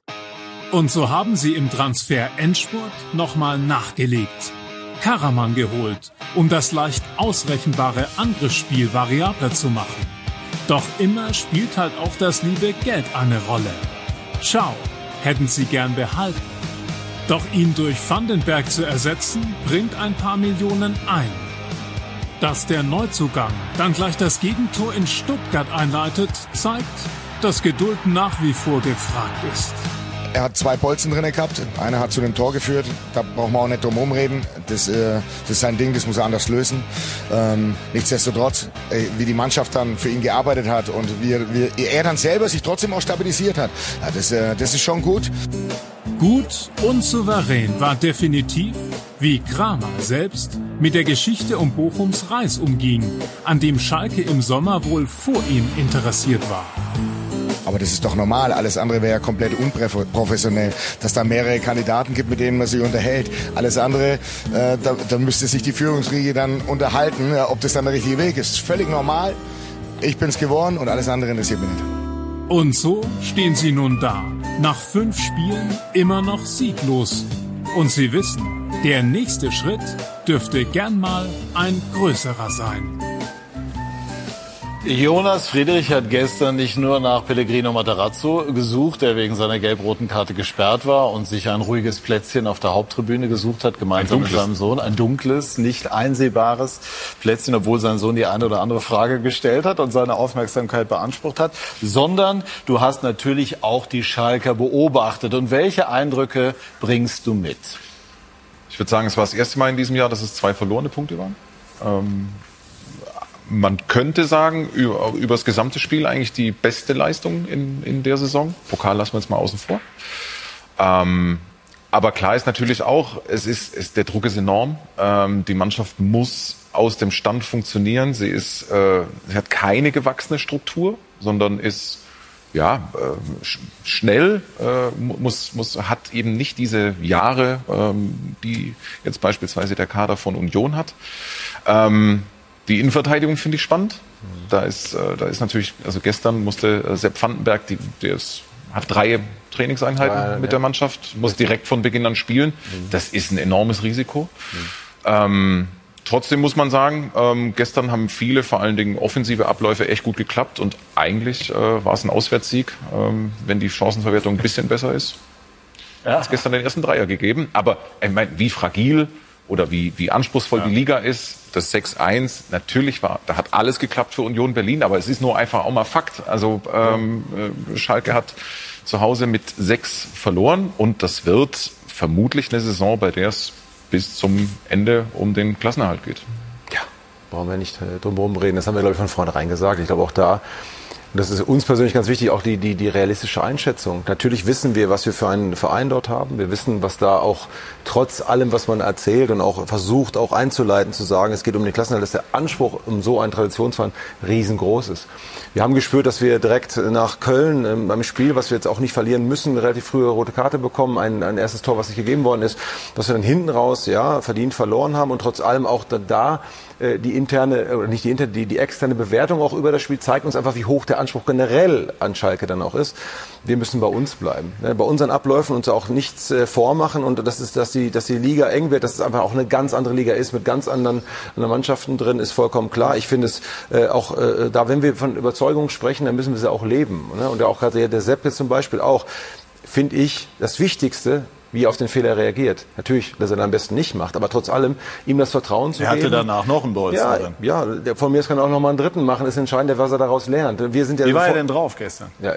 Und so haben sie im Transfer Endspurt nochmal nachgelegt. Karaman geholt, um das leicht ausrechenbare Angriffsspiel variabler zu machen. Doch immer spielt halt auch das liebe Geld eine Rolle. Schau, hätten sie gern behalten. Doch ihn durch Vandenberg zu ersetzen, bringt ein paar Millionen ein. Dass der Neuzugang dann gleich das Gegentor in Stuttgart einleitet, zeigt, dass Geduld nach wie vor gefragt ist. Er hat zwei Bolzen drin gehabt. Einer hat zu dem Tor geführt. Da brauchen wir auch nicht drum rumreden. Das, äh, das ist sein Ding, das muss er anders lösen. Ähm, nichtsdestotrotz, äh, wie die Mannschaft dann für ihn gearbeitet hat und wie, er, wie er dann selber sich trotzdem auch stabilisiert hat, ja, das, äh, das ist schon gut. Gut und souverän war definitiv, wie Kramer selbst mit der Geschichte um Bochums Reis umging, an dem Schalke im Sommer wohl vor ihm interessiert war. Aber das ist doch normal. Alles andere wäre ja komplett unprofessionell. Dass da mehrere Kandidaten gibt, mit denen man sich unterhält. Alles andere, äh, da, da müsste sich die Führungsriege dann unterhalten, ja, ob das dann der richtige Weg ist. Völlig normal. Ich bin's geworden und alles andere interessiert mich nicht. Und so stehen sie nun da. Nach fünf Spielen immer noch sieglos. Und sie wissen, der nächste Schritt dürfte gern mal ein größerer sein. Jonas Friedrich hat gestern nicht nur nach Pellegrino Matarazzo gesucht, der wegen seiner gelb-roten Karte gesperrt war und sich ein ruhiges Plätzchen auf der Haupttribüne gesucht hat, gemeinsam mit seinem Sohn. Ein dunkles, nicht einsehbares Plätzchen, obwohl sein Sohn die eine oder andere Frage gestellt hat und seine Aufmerksamkeit beansprucht hat. Sondern du hast natürlich auch die Schalker beobachtet. Und welche Eindrücke bringst du mit? Ich würde sagen, es war das erste Mal in diesem Jahr, dass es zwei verlorene Punkte waren. Ähm man könnte sagen, über, über das gesamte Spiel eigentlich die beste Leistung in, in der Saison. Pokal lassen wir jetzt mal außen vor. Ähm, aber klar ist natürlich auch, es ist, es, der Druck ist enorm. Ähm, die Mannschaft muss aus dem Stand funktionieren. Sie ist, äh, sie hat keine gewachsene Struktur, sondern ist ja äh, sch schnell, äh, muss, muss, hat eben nicht diese Jahre, ähm, die jetzt beispielsweise der Kader von Union hat. Ähm, die Innenverteidigung finde ich spannend. Da ist, äh, da ist natürlich, also gestern musste äh, Sepp Vandenberg, die, der ist, hat drei Trainingseinheiten ja, mit ja. der Mannschaft, muss direkt von Beginn an spielen. Mhm. Das ist ein enormes Risiko. Mhm. Ähm, trotzdem muss man sagen, ähm, gestern haben viele, vor allen Dingen offensive Abläufe, echt gut geklappt und eigentlich äh, war es ein Auswärtssieg, ähm, wenn die Chancenverwertung ein bisschen besser ist. Ja. Hat es gestern den ersten Dreier gegeben. Aber ich meine, wie fragil oder wie, wie anspruchsvoll ja. die Liga ist. Das 6-1, natürlich war, da hat alles geklappt für Union Berlin, aber es ist nur einfach auch mal Fakt. Also ähm, äh, Schalke hat zu Hause mit sechs verloren und das wird vermutlich eine Saison, bei der es bis zum Ende um den Klassenerhalt geht. Ja, brauchen wir nicht äh, drum herum reden. Das haben wir, glaube ich, von vornherein gesagt. Ich glaube auch da das ist uns persönlich ganz wichtig, auch die, die, die realistische Einschätzung. Natürlich wissen wir, was wir für einen Verein dort haben. Wir wissen, was da auch trotz allem, was man erzählt und auch versucht, auch einzuleiten, zu sagen, es geht um den Klassenerhalt, dass der Anspruch um so einen Traditionsverein riesengroß ist. Wir haben gespürt, dass wir direkt nach Köln ähm, beim Spiel, was wir jetzt auch nicht verlieren müssen, relativ frühe rote Karte bekommen, ein, ein erstes Tor, was nicht gegeben worden ist, dass wir dann hinten raus ja verdient verloren haben und trotz allem auch da, da die interne, oder nicht die interne, die, die externe Bewertung auch über das Spiel zeigt uns einfach, wie hoch der Anspruch generell an Schalke dann auch ist. Wir müssen bei uns bleiben. Ne? Bei unseren Abläufen uns auch nichts äh, vormachen und das ist, dass die, dass die Liga eng wird, dass es einfach auch eine ganz andere Liga ist mit ganz anderen, anderen Mannschaften drin, ist vollkommen klar. Ich finde es äh, auch äh, da, wenn wir von Überzeugung sprechen, dann müssen wir sie auch leben. Ne? Und auch gerade der Sepp jetzt zum Beispiel auch, finde ich, das Wichtigste, wie er auf den Fehler reagiert. Natürlich, dass er dann am besten nicht macht, aber trotz allem ihm das Vertrauen zu er geben. hatte danach noch einen Bolzen ja, drin. Ja, der, von mir kann er auch noch mal einen dritten machen. Ist entscheidend, was er daraus lernt. Wir sind ja Wie war er denn drauf gestern? Ja,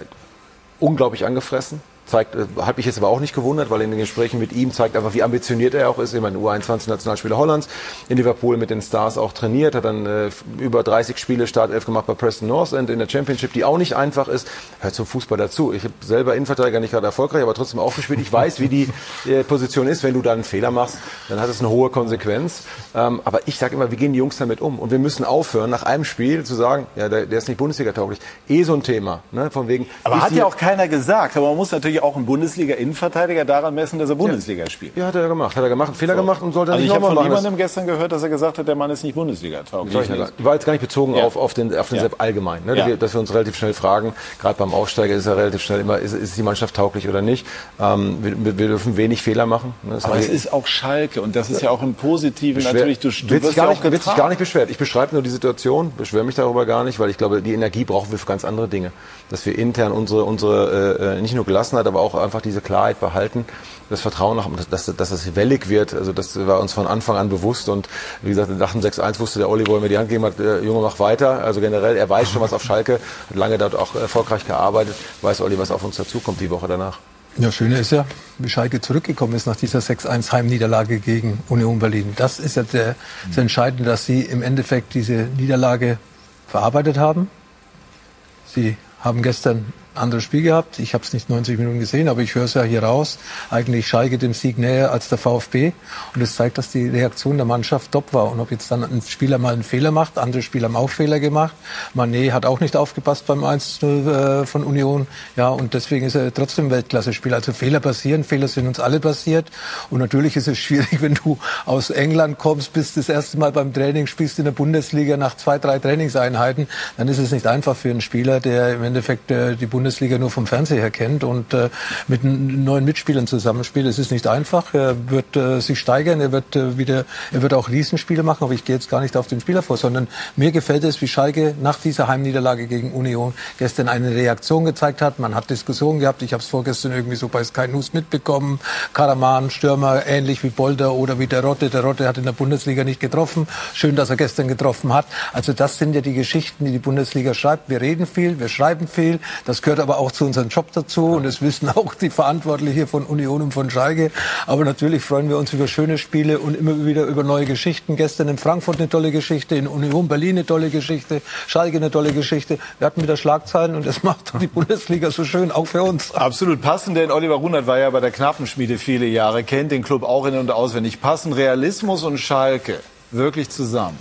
unglaublich angefressen. Zeigt, äh, hat mich jetzt aber auch nicht gewundert, weil in den Gesprächen mit ihm zeigt einfach, wie ambitioniert er auch ist. Ich meine, U21-Nationalspieler Hollands, in Liverpool mit den Stars auch trainiert, hat dann äh, über 30 Spiele Startelf gemacht bei Preston North End in der Championship, die auch nicht einfach ist. Hört zum Fußball dazu. Ich habe selber Innenverteidiger nicht gerade erfolgreich, aber trotzdem auch gespielt. Ich weiß, wie die äh, Position ist. Wenn du da einen Fehler machst, dann hat es eine hohe Konsequenz. Ähm, aber ich sage immer, wie gehen die Jungs damit um? Und wir müssen aufhören, nach einem Spiel zu sagen, ja, der, der ist nicht Bundesliga-tauglich. Eh so ein Thema. Ne? Von wegen, Aber hat ja auch keiner gesagt. Aber man muss natürlich auch einen Bundesliga-Innenverteidiger daran messen, dass er Bundesliga spielt. Ja, hat er gemacht. Hat er gemacht. Einen Fehler gemacht und sollte Also nicht ich habe nochmal von machen. jemandem gestern gehört, dass er gesagt hat, der Mann ist nicht Bundesliga-tauglich. War jetzt gar nicht bezogen Ja. auf, auf den, auf den Ja. Sepp allgemein. Ne? Ja. Dass wir uns relativ schnell fragen, gerade beim Aufsteiger ist er relativ schnell immer, ist, ist die Mannschaft tauglich oder nicht. Ähm, wir, wir dürfen wenig Fehler machen. Ne? Das Aber es ist auch Schalke und das ist ja auch im Positiven Beschwer- natürlich. Du, du wirst gar ja nicht, auch wird sich getragen. gar nicht beschwert. Ich beschreibe nur die Situation, beschwere mich darüber gar nicht, weil ich glaube, die Energie brauchen wir für ganz andere Dinge. Dass wir intern unsere, unsere äh, nicht nur Gelassenheit, aber auch einfach diese Klarheit behalten, das Vertrauen nach, dass, dass das wellig wird. Also das war uns von Anfang an bewusst und wie gesagt, nach dem 6-1 wusste der Olli, wo er mir die Hand gegeben hat, äh, Junge, mach weiter. Also generell, er weiß schon was auf Schalke, hat lange dort auch erfolgreich gearbeitet, weiß Olli, was auf uns dazukommt die Woche danach. Ja, Schöne ist ja, wie Schalke zurückgekommen ist nach dieser 6-1 Heimniederlage gegen Union Berlin. Das ist ja der, das Entscheidende, dass sie im Endeffekt diese Niederlage verarbeitet haben. Sie haben gestern anderes Spiel gehabt. Ich habe es nicht 90 Minuten gesehen, aber ich höre es ja hier raus. Eigentlich Schalke dem Sieg näher als der VfB. Und es zeigt, dass die Reaktion der Mannschaft top war. Und ob jetzt dann ein Spieler mal einen Fehler macht, andere Spieler haben auch Fehler gemacht. Mané hat auch nicht aufgepasst beim 1-0 äh, von Union. Ja, und deswegen ist er trotzdem Weltklasse-Spieler. Also Fehler passieren, Fehler sind uns alle passiert. Und natürlich ist es schwierig, wenn du aus England kommst, bist das erste Mal beim Training, spielst in der Bundesliga nach zwei, drei Trainingseinheiten, dann ist es nicht einfach für einen Spieler, der im Endeffekt äh, die Bundesliga nur vom Fernseher her kennt und äh, mit neuen Mitspielern zusammenspielt. Es ist nicht einfach. Er wird äh, sich steigern, er wird äh, wieder, er wird auch Riesenspiele machen, aber ich gehe jetzt gar nicht auf den Spieler vor, sondern mir gefällt es, wie Schalke nach dieser Heimniederlage gegen Union gestern eine Reaktion gezeigt hat. Man hat Diskussionen gehabt. Ich habe es vorgestern irgendwie so bei Sky News mitbekommen. Karaman, Stürmer, ähnlich wie Bolder oder wie der Rotte. Der Rotte hat in der Bundesliga nicht getroffen. Schön, dass er gestern getroffen hat. Also das sind ja die Geschichten, die die Bundesliga schreibt. Wir reden viel, wir schreiben viel. Das gehört aber auch zu unserem Job dazu. Und das wissen auch die Verantwortlichen von Union und von Schalke. Aber natürlich freuen wir uns über schöne Spiele und immer wieder über neue Geschichten. Gestern in Frankfurt eine tolle Geschichte, in Union Berlin eine tolle Geschichte, Schalke eine tolle Geschichte. Wir hatten wieder Schlagzeilen und das macht die Bundesliga so schön, auch für uns. Absolut passend, denn Oliver Runert war ja bei der Knappenschmiede viele Jahre, kennt den Club auch in- und auswendig. Passen Realismus und Schalke wirklich zusammen?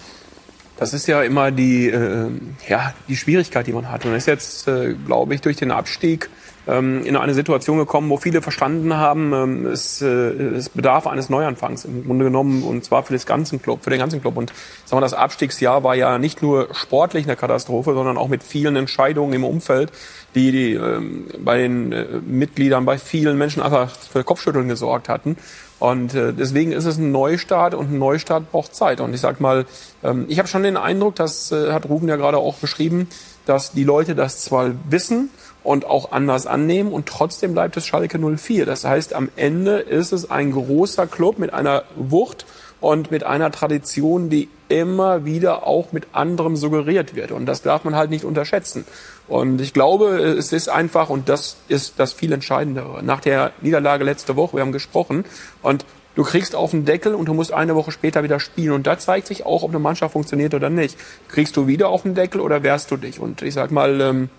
Das ist ja immer die, äh, ja, die Schwierigkeit, die man hat. Und ist jetzt, äh, glaube ich, durch den Abstieg ähm, in eine Situation gekommen, wo viele verstanden haben, ähm, es, äh, es bedarf eines Neuanfangs im Grunde genommen und zwar für das ganzen Club, für den ganzen Club. Und sagen wir, das Abstiegsjahr war ja nicht nur sportlich eine Katastrophe, sondern auch mit vielen Entscheidungen im Umfeld, die, die ähm, bei den äh, Mitgliedern, bei vielen Menschen einfach für Kopfschütteln gesorgt hatten. Und äh, deswegen ist es ein Neustart und ein Neustart braucht Zeit. Und ich sag mal, ähm, ich habe schon den Eindruck, das äh, hat Ruben ja gerade auch beschrieben, dass die Leute das zwar wissen und auch anders annehmen und trotzdem bleibt es Schalke 04. Das heißt, am Ende ist es ein großer Club mit einer Wucht und mit einer Tradition, die immer wieder auch mit anderem suggeriert wird. Und das darf man halt nicht unterschätzen. Und ich glaube, es ist einfach, und das ist das viel Entscheidendere. Nach der Niederlage letzte Woche, wir haben gesprochen, und du kriegst auf den Deckel und du musst eine Woche später wieder spielen. Und da zeigt sich auch, ob eine Mannschaft funktioniert oder nicht. Kriegst du wieder auf den Deckel oder wehrst du dich? Und ich sag mal, ähm,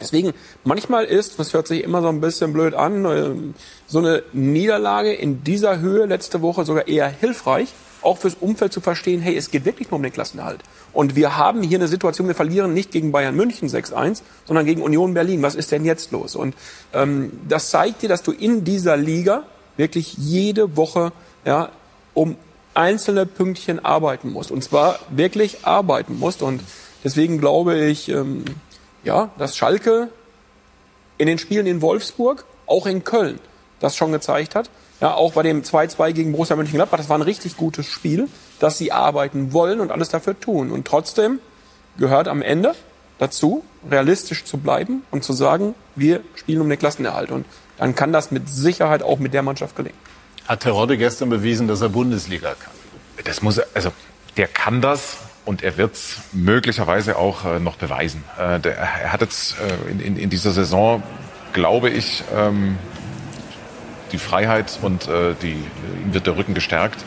Deswegen, manchmal ist, das hört sich immer so ein bisschen blöd an, äh, so eine Niederlage in dieser Höhe letzte Woche sogar eher hilfreich, auch fürs Umfeld zu verstehen, hey, es geht wirklich nur um den Klassenerhalt. Und wir haben hier eine Situation, wir verlieren nicht gegen Bayern München 6-1, sondern gegen Union Berlin. Was ist denn jetzt los? Und ähm, das zeigt dir, dass du in dieser Liga wirklich jede Woche ja, um einzelne Pünktchen arbeiten musst. Und zwar wirklich arbeiten musst. Und deswegen glaube ich, ähm, ja, dass Schalke in den Spielen in Wolfsburg, auch in Köln, das schon gezeigt hat. Ja, auch bei dem 2-2 gegen Borussia Mönchengladbach, das war ein richtig gutes Spiel, dass sie arbeiten wollen und alles dafür tun. Und trotzdem gehört am Ende dazu, realistisch zu bleiben und zu sagen, wir spielen um den Klassenerhalt. Und dann kann das mit Sicherheit auch mit der Mannschaft gelingen. Hat Terodde gestern bewiesen, dass er Bundesliga kann? Das muss er, also der kann das und er wird es möglicherweise auch äh, noch beweisen. Äh, der, er hat jetzt äh, in, in, in, dieser Saison, glaube ich, ähm, die Freiheit und äh, die, ihm wird der Rücken gestärkt.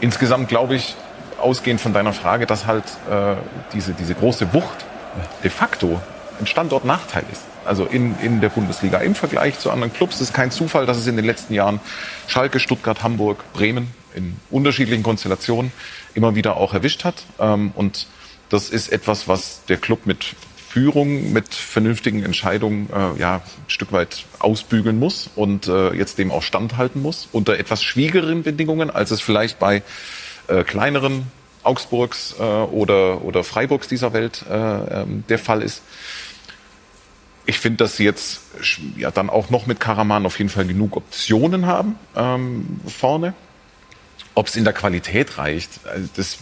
Insgesamt glaube ich, ausgehend von deiner Frage, dass halt äh, diese, diese große Wucht de facto ein Standortnachteil ist. Also in, in der Bundesliga im Vergleich zu anderen Clubs. Es ist kein Zufall, dass es in den letzten Jahren Schalke, Stuttgart, Hamburg, Bremen in unterschiedlichen Konstellationen immer wieder auch erwischt hat. Ähm, und das ist etwas, was der Club mit Führung, mit vernünftigen Entscheidungen äh, ja, ein Stück weit ausbügeln muss und äh, jetzt dem auch standhalten muss, unter etwas schwierigeren Bedingungen, als es vielleicht bei äh, kleineren Augsburgs äh, oder, oder Freiburgs dieser Welt äh, ähm, der Fall ist. Ich finde, dass sie jetzt ja dann auch noch mit Karaman auf jeden Fall genug Optionen haben ähm, vorne. Ob es in der Qualität reicht, äh, das,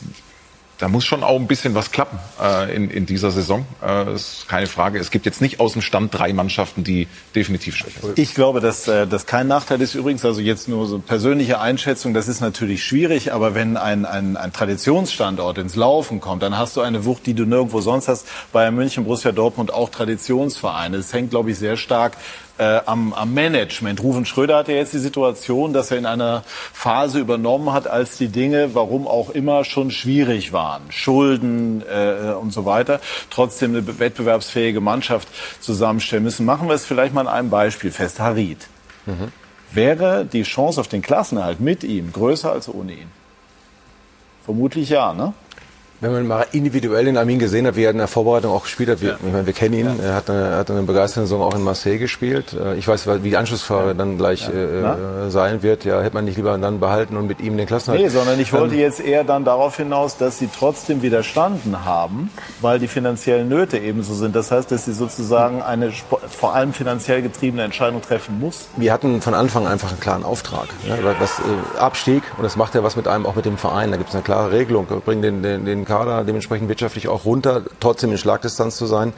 da muss schon auch ein bisschen was klappen äh, in, in dieser Saison. Äh, ist keine Frage. Es gibt jetzt nicht aus dem Stand drei Mannschaften, die definitiv schwächer sind. Ich glaube, dass äh, das kein Nachteil ist. Übrigens, also jetzt nur so persönliche Einschätzung, das ist natürlich schwierig, aber wenn ein, ein, ein Traditionsstandort ins Laufen kommt, dann hast du eine Wucht, die du nirgendwo sonst hast. Bayern München, Borussia Dortmund, auch Traditionsvereine. Es hängt, glaube ich, sehr stark äh, am, am Management. Rufen Schröder hatte jetzt die Situation, dass er in einer Phase übernommen hat, als die Dinge, warum auch immer, schon schwierig waren. Schulden äh, und so weiter. Trotzdem eine wettbewerbsfähige Mannschaft zusammenstellen müssen. Machen wir es vielleicht mal an einem Beispiel fest. Harid. Mhm. Wäre die Chance auf den Klassenerhalt mit ihm größer als ohne ihn? Vermutlich ja, ne? Wenn man mal individuell den Armin gesehen hat, wie er in der Vorbereitung auch gespielt hat, wir, ja. ich meine, wir kennen ihn, ja. er hat eine, hat eine begeisternde Saison auch in Marseille gespielt. Äh, ich weiß, wie die Anschlussfrage ja. dann gleich äh, sein wird. Ja, hätte man nicht lieber dann behalten und mit ihm den Klassenhalt. Nee, sondern ich wollte ähm, jetzt eher dann darauf hinaus, dass sie trotzdem widerstanden haben, weil die finanziellen Nöte ebenso sind. Das heißt, dass sie sozusagen eine vor allem finanziell getriebene Entscheidung treffen muss. Wir hatten von Anfang einfach einen klaren Auftrag. Ja, was äh, Abstieg, und das macht ja was mit einem, auch mit dem Verein. Da gibt es eine klare Regelung. Wir bringen den, den, den Kader dementsprechend wirtschaftlich auch runter, trotzdem in Schlagdistanz zu sein.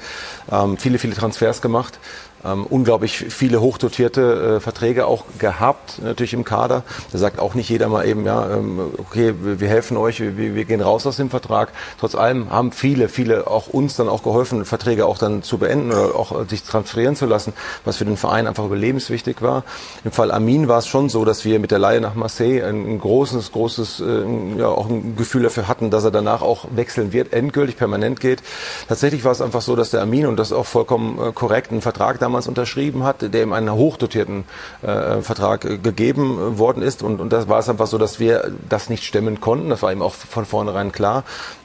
Ähm, viele, viele Transfers gemacht ähm, unglaublich viele hochdotierte äh, Verträge auch gehabt, natürlich im Kader. Da sagt auch nicht jeder mal eben, ja, ähm, okay, wir, helfen euch, wir, wir, gehen raus aus dem Vertrag. Trotz allem haben viele, viele auch uns dann auch geholfen, Verträge auch dann zu beenden oder auch äh, sich transferieren zu lassen, was für den Verein einfach überlebenswichtig war. Im Fall Amin war es schon so, dass wir mit der Leihe nach Marseille ein, ein großes, großes, äh, ja, auch ein Gefühl dafür hatten, dass er danach auch wechseln wird, endgültig permanent geht. Tatsächlich war es einfach so, dass der Amin, und das auch vollkommen äh, korrekt, einen Vertrag damals damals unterschrieben hat, der ihm einen hochdotierten äh, Vertrag äh, gegeben worden ist. Und, und das war es einfach so, dass wir das nicht stemmen konnten. Das war ihm auch von vornherein klar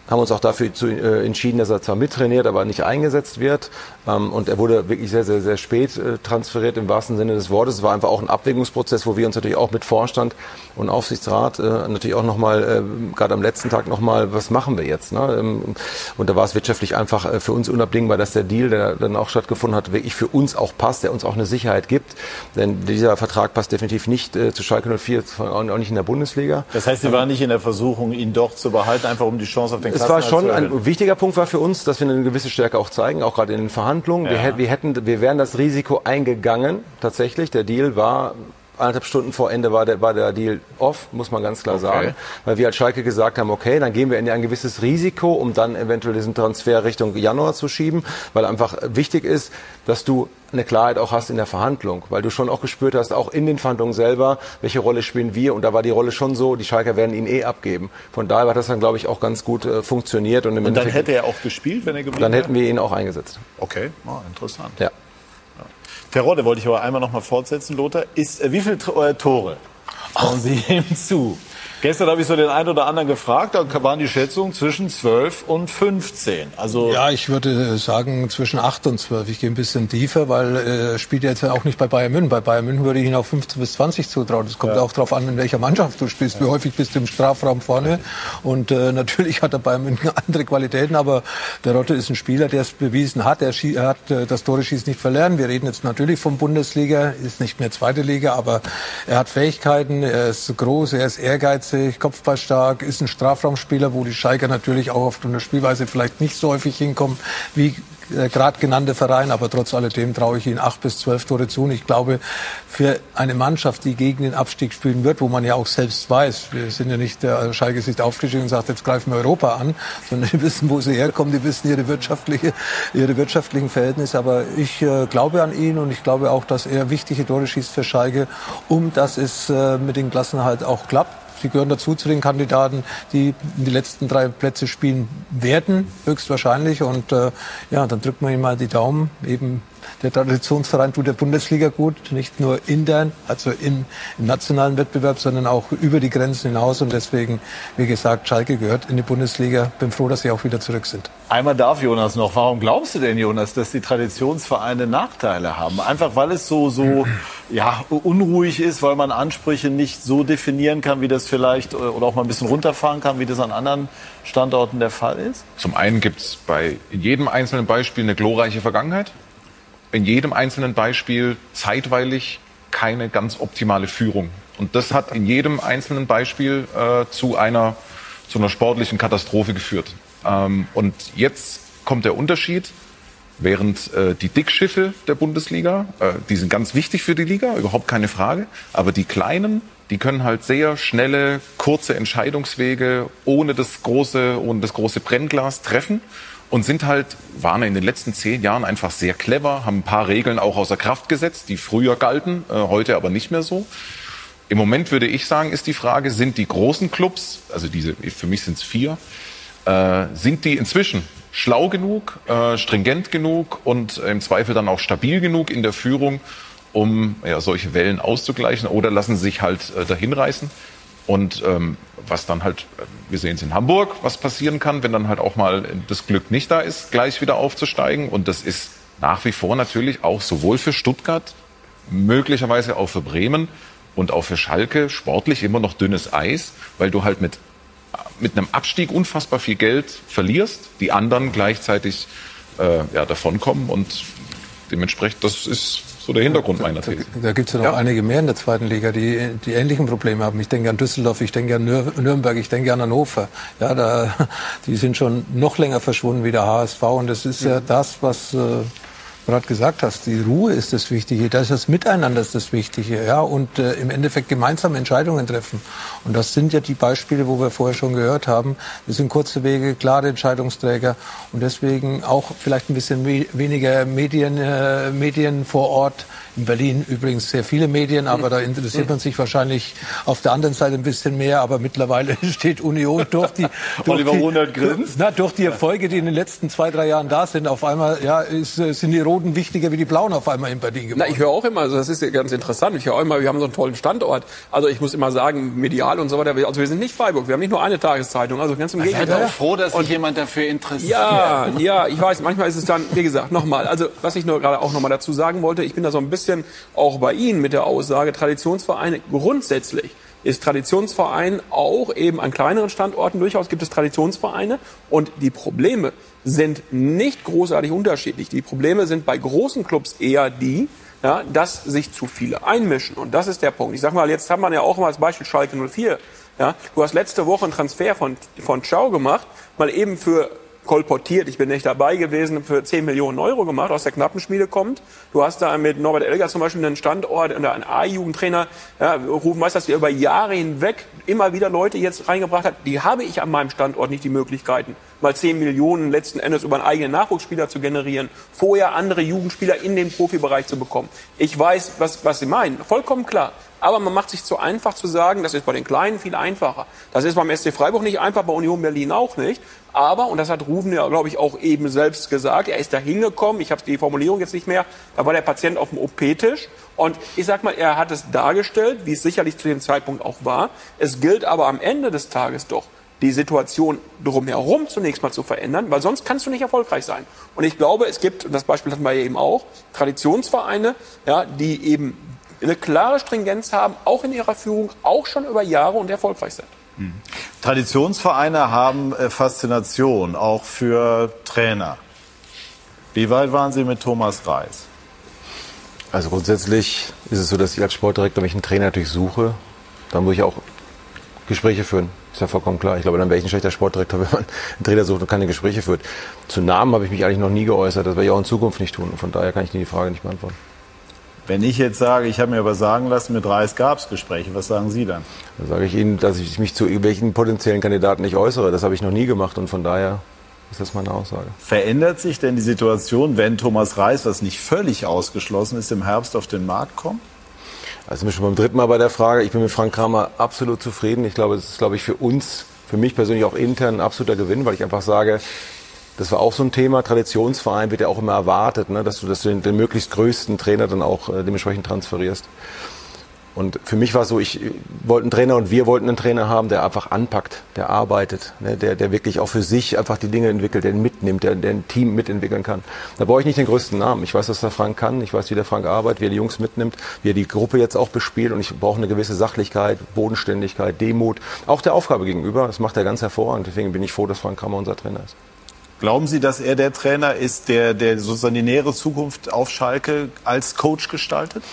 haben uns auch dafür zu, äh, entschieden, dass er zwar mittrainiert, aber nicht eingesetzt wird. Ähm, und er wurde wirklich sehr, sehr, sehr spät äh, transferiert im wahrsten Sinne des Wortes. Es war einfach auch ein Abwägungsprozess, wo wir uns natürlich auch mit Vorstand und Aufsichtsrat äh, natürlich auch nochmal, äh, gerade am letzten Tag nochmal, was machen wir jetzt? Ne? Ähm, und da war es wirtschaftlich einfach äh, für uns unabdingbar, dass der Deal, der dann auch stattgefunden hat, wirklich für uns auch passt, der uns auch eine Sicherheit gibt. Denn dieser Vertrag passt definitiv nicht äh, zu Schalke 04, auch nicht in der Bundesliga. Das heißt, Sie waren nicht in der Versuchung, ihn doch zu behalten, einfach um die Chance auf den Es war schon ein wichtiger Punkt war für uns, dass wir eine gewisse Stärke auch zeigen, auch gerade in den Verhandlungen. Ja. Wir, wir, hätten, wir wären das Risiko eingegangen, tatsächlich. Der Deal war eineinhalb Stunden vor Ende war der, war der Deal off, muss man ganz klar Okay. sagen. Weil wir als Schalke gesagt haben, okay, dann gehen wir in ein gewisses Risiko, um dann eventuell diesen Transfer Richtung Januar zu schieben, weil einfach wichtig ist, dass du eine Klarheit auch hast in der Verhandlung, weil du schon auch gespürt hast, auch in den Verhandlungen selber, welche Rolle spielen wir und da war die Rolle schon so, die Schalker werden ihn eh abgeben. Von daher hat das dann, glaube ich, auch ganz gut äh, funktioniert und im Und dann Endeffekt- hätte er auch gespielt, wenn er geblieben dann wäre? hätten wir ihn auch eingesetzt. Okay, oh, interessant. Ja. Terodde wollte ich aber einmal noch mal fortsetzen, Lothar. Ist, äh, wie viele äh, Tore trauen Sie ihm zu? Gestern habe ich so den einen oder anderen gefragt, da waren die Schätzungen zwischen 12 und 15. Also Ja, ich würde sagen zwischen 8 und 12. Ich gehe ein bisschen tiefer, weil äh, er spielt jetzt ja auch nicht bei Bayern München. Bei Bayern München würde ich ihn auch 15 bis 20 zutrauen. Es kommt auch darauf an, in welcher Mannschaft du spielst. Wie häufig bist du im Strafraum vorne. Und äh, natürlich hat er Bayern München andere Qualitäten, aber der Rotte ist ein Spieler, der es bewiesen hat. Er, er hat äh, das Tore schießen nicht verlernt. Wir reden jetzt natürlich vom Bundesliga, ist nicht mehr zweite Liga, aber er hat Fähigkeiten, er ist groß, er ist ehrgeizig, kopfballstark, ist ein Strafraumspieler, wo die Schalker natürlich auch aufgrund der Spielweise vielleicht nicht so häufig hinkommen wie äh, gerade genannte Verein, aber trotz alledem traue ich ihnen acht bis zwölf Tore zu. Und ich glaube, für eine Mannschaft, die gegen den Abstieg spielen wird, wo man ja auch selbst weiß, wir sind ja nicht, der Schalke ist nicht aufgestiegen und sagt, jetzt greifen wir Europa an, sondern die wissen, wo sie herkommen, die wissen ihre wirtschaftliche, ihre wirtschaftlichen Verhältnisse. Aber ich äh, glaube an ihn und ich glaube auch, dass er wichtige Tore schießt für Schalke, um dass es äh, mit den Klassenhalt auch klappt. Sie gehören dazu zu den Kandidaten, die die letzten drei Plätze spielen werden, höchstwahrscheinlich. Und äh, ja, dann drückt man ihm mal die Daumen. Eben der Traditionsverein tut der Bundesliga gut, nicht nur intern, also im, im nationalen Wettbewerb, sondern auch über die Grenzen hinaus. Und deswegen, wie gesagt, Schalke gehört in die Bundesliga. Bin froh, dass sie auch wieder zurück sind. Einmal darf Jonas noch. Warum glaubst du denn, Jonas, dass die Traditionsvereine Nachteile haben? Einfach weil es so, so ja, unruhig ist, weil man Ansprüche nicht so definieren kann, wie das vielleicht, äh, oder auch mal ein bisschen runterfahren kann, wie das an anderen Standorten der Fall ist? Zum einen gibt es bei jedem einzelnen Beispiel eine glorreiche Vergangenheit. In jedem einzelnen Beispiel zeitweilig keine ganz optimale Führung. Und das hat in jedem einzelnen Beispiel äh, zu einer zu einer sportlichen Katastrophe geführt. Ähm, und jetzt kommt der Unterschied. Während äh, die Dickschiffe der Bundesliga, äh, die sind ganz wichtig für die Liga, überhaupt keine Frage. Aber die kleinen, die können halt sehr schnelle, kurze Entscheidungswege ohne das große, ohne das große Brennglas treffen und sind halt, waren in den letzten zehn Jahren einfach sehr clever, haben ein paar Regeln auch außer Kraft gesetzt, die früher galten, äh, heute aber nicht mehr so. Im Moment würde ich sagen, ist die Frage, sind die großen Clubs, also diese, für mich sind es vier, äh, sind die inzwischen schlau genug, äh, stringent genug und im Zweifel dann auch stabil genug in der Führung, um ja, solche Wellen auszugleichen oder lassen sie sich halt äh, dahin reißen. Und ähm, was dann halt, wir sehen es in Hamburg, was passieren kann, wenn dann halt auch mal das Glück nicht da ist, gleich wieder aufzusteigen. Und das ist nach wie vor natürlich auch sowohl für Stuttgart, möglicherweise auch für Bremen und auch für Schalke sportlich immer noch dünnes Eis, weil du halt mit mit einem Abstieg unfassbar viel Geld verlierst, die anderen gleichzeitig äh, ja, davonkommen und dementsprechend, das ist so der Hintergrund meiner These. Da gibt es ja noch einige mehr in der zweiten Liga, die, die ähnlichen Probleme haben. Ich denke an Düsseldorf, ich denke an Nür Nürnberg, ich denke an Hannover. Ja, da, die sind schon noch länger verschwunden wie der HSV. Und das ist ja das, was äh, gerade gesagt hast. Die Ruhe ist das Wichtige, das ist das Miteinander ist das Wichtige. Ja, und äh, im Endeffekt gemeinsam Entscheidungen treffen. Und das sind ja die Beispiele, wo wir vorher schon gehört haben. Das sind kurze Wege, klare Entscheidungsträger und deswegen auch vielleicht ein bisschen we weniger Medien, äh, Medien vor Ort. In Berlin übrigens sehr viele Medien, aber da interessiert man sich wahrscheinlich auf der anderen Seite ein bisschen mehr. Aber mittlerweile steht Union durch die, durch Oliver die, grinst. na, durch die Erfolge, die in den letzten zwei, drei Jahren da sind. Auf einmal ja, ist, äh, sind die Roten wichtiger wie die Blauen auf einmal in Berlin geworden. Na, ich höre auch immer, also das ist ja ganz interessant. Ich höre auch immer, wir haben so einen tollen Standort. Also ich muss immer sagen, medial und so weiter. Also wir sind nicht Freiburg, wir haben nicht nur eine Tageszeitung. Also ganz im Gegenteil. auch froh, dass sich jemand dafür interessiert. Ja, ja, ich weiß, manchmal ist es dann, wie gesagt, nochmal, also was ich nur gerade auch nochmal dazu sagen wollte, ich bin da so ein bisschen auch bei Ihnen mit der Aussage, Traditionsvereine grundsätzlich ist Traditionsverein auch eben an kleineren Standorten durchaus gibt es Traditionsvereine und die Probleme sind nicht großartig unterschiedlich. Die Probleme sind bei großen Clubs eher die, ja, dass sich zu viele einmischen. Und das ist der Punkt. Ich sag mal, jetzt haben wir ja auch mal als Beispiel Schalke 04. Ja, du hast letzte Woche einen Transfer von, von Ciao gemacht, mal eben für kolportiert, ich bin nicht dabei gewesen, für 10 Millionen Euro gemacht, aus der Knappenschmiede kommt. Du hast da mit Norbert Elger zum Beispiel einen Standort, einen A-Jugendtrainer, ja, Rufen dass wir über Jahre hinweg immer wieder Leute jetzt reingebracht hat. Die habe ich an meinem Standort nicht die Möglichkeiten, mal 10 Millionen letzten Endes über einen eigenen Nachwuchsspieler zu generieren, vorher andere Jugendspieler in den Profibereich zu bekommen. Ich weiß, was, was Sie meinen, vollkommen klar. Aber man macht sich zu einfach zu sagen, das ist bei den Kleinen viel einfacher. Das ist beim SC Freiburg nicht einfach, bei Union Berlin auch nicht. Aber, und das hat Rufen ja, glaube ich, auch eben selbst gesagt, er ist da hingekommen, ich habe die Formulierung jetzt nicht mehr, da war der Patient auf dem OP-Tisch. Und ich sag mal, er hat es dargestellt, wie es sicherlich zu dem Zeitpunkt auch war. Es gilt aber am Ende des Tages doch, die Situation drumherum zunächst mal zu verändern, weil sonst kannst du nicht erfolgreich sein. Und ich glaube, es gibt, und das Beispiel hatten wir ja eben auch, Traditionsvereine, ja, die eben eine klare Stringenz haben, auch in ihrer Führung, auch schon über Jahre und erfolgreich sind. Mhm. Traditionsvereine haben äh, Faszination, auch für Trainer. Wie weit waren Sie mit Thomas Reis? Also grundsätzlich ist es so, dass ich als Sportdirektor mich einen Trainer natürlich suche. Dann muss ich auch Gespräche führen. Ist ja vollkommen klar. Ich glaube, dann wäre ich ein schlechter Sportdirektor, wenn man einen Trainer sucht und keine Gespräche führt. Zu Namen habe ich mich eigentlich noch nie geäußert. Das werde ich auch in Zukunft nicht tun. von daher kann ich die Frage nicht beantworten. Wenn ich jetzt sage, ich habe mir aber sagen lassen, mit Reis gab es Gespräche, was sagen Sie dann? Dann sage ich Ihnen, dass ich mich zu irgendwelchen potenziellen Kandidaten nicht äußere. Das habe ich noch nie gemacht und von daher ist das meine Aussage. Verändert sich denn die Situation, wenn Thomas Reis, was nicht völlig ausgeschlossen ist, im Herbst auf den Markt kommt? Also sind wir schon beim dritten Mal bei der Frage. Ich bin mit Frank Kramer absolut zufrieden. Ich glaube, es ist, glaube ich, für uns, für mich persönlich auch intern ein absoluter Gewinn, weil ich einfach sage, das war auch so ein Thema. Traditionsverein wird ja auch immer erwartet, ne, dass du, dass du den, den möglichst größten Trainer dann auch äh, dementsprechend transferierst. Und für mich war es so, ich wollte einen Trainer und wir wollten einen Trainer haben, der einfach anpackt, der arbeitet, ne, der, der wirklich auch für sich einfach die Dinge entwickelt, der mitnimmt, der, der ein Team mitentwickeln kann. Da brauche ich nicht den größten Namen. Ich weiß, was der Frank kann, ich weiß, wie der Frank arbeitet, wie er die Jungs mitnimmt, wie er die Gruppe jetzt auch bespielt und ich brauche eine gewisse Sachlichkeit, Bodenständigkeit, Demut, auch der Aufgabe gegenüber. Das macht er ganz hervorragend. Deswegen bin ich froh, dass Frank Kramer unser Trainer ist. Glauben Sie, dass er der Trainer ist, der, der sozusagen die nähere Zukunft auf Schalke als Coach gestaltet?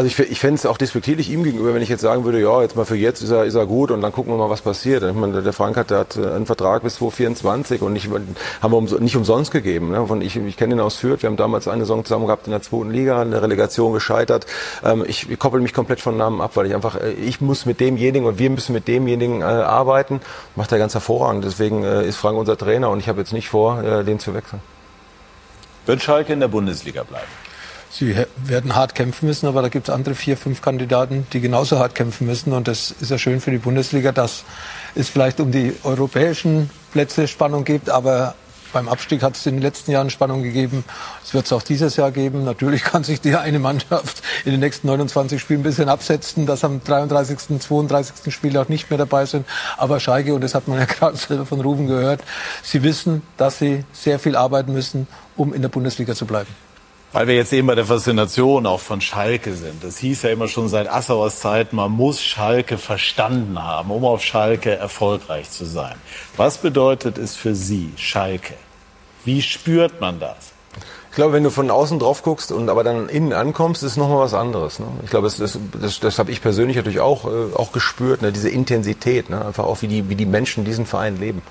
Also ich, ich fände es auch despektierlich ihm gegenüber, wenn ich jetzt sagen würde, ja, jetzt mal für jetzt ist er, ist er gut und dann gucken wir mal, was passiert. Ich meine, der Frank hat, der hat einen Vertrag bis 2024 und nicht, haben wir um, nicht umsonst gegeben. Ne? Und ich, ich kenne ihn aus Fürth, wir haben damals eine Saison zusammen gehabt in der zweiten Liga, eine Relegation gescheitert. Ähm, ich, ich koppel mich komplett von Namen ab, weil ich einfach, äh, ich muss mit demjenigen und wir müssen mit demjenigen äh, arbeiten. Macht er ganz hervorragend. Deswegen äh, ist Frank unser Trainer und ich habe jetzt nicht vor, äh, den zu wechseln. Wird Schalke in der Bundesliga bleiben? Sie werden hart kämpfen müssen, aber da gibt es andere vier, fünf Kandidaten, die genauso hart kämpfen müssen. Und das ist ja schön für die Bundesliga, dass es vielleicht um die europäischen Plätze Spannung gibt, aber beim Abstieg hat es in den letzten Jahren Spannung gegeben. Es wird es auch dieses Jahr geben. Natürlich kann sich die eine Mannschaft in den nächsten 29 Spielen ein bisschen absetzen, dass am 33., 32. Spiel auch nicht mehr dabei sind. Aber Schalke, und das hat man ja gerade selber von Ruben gehört, sie wissen, dass sie sehr viel arbeiten müssen, um in der Bundesliga zu bleiben. Weil wir jetzt eben bei der Faszination auch von Schalke sind. Das hieß ja immer schon seit Assauers Zeit, man muss Schalke verstanden haben, um auf Schalke erfolgreich zu sein. Was bedeutet es für Sie, Schalke? Wie spürt man das? Ich glaube, wenn du von außen drauf guckst und aber dann innen ankommst, ist nochmal was anderes. Ne? Ich glaube, das, das, das, das habe ich persönlich natürlich auch, äh, auch gespürt, ne? diese Intensität, ne? einfach auch wie die, wie die Menschen diesen Verein leben.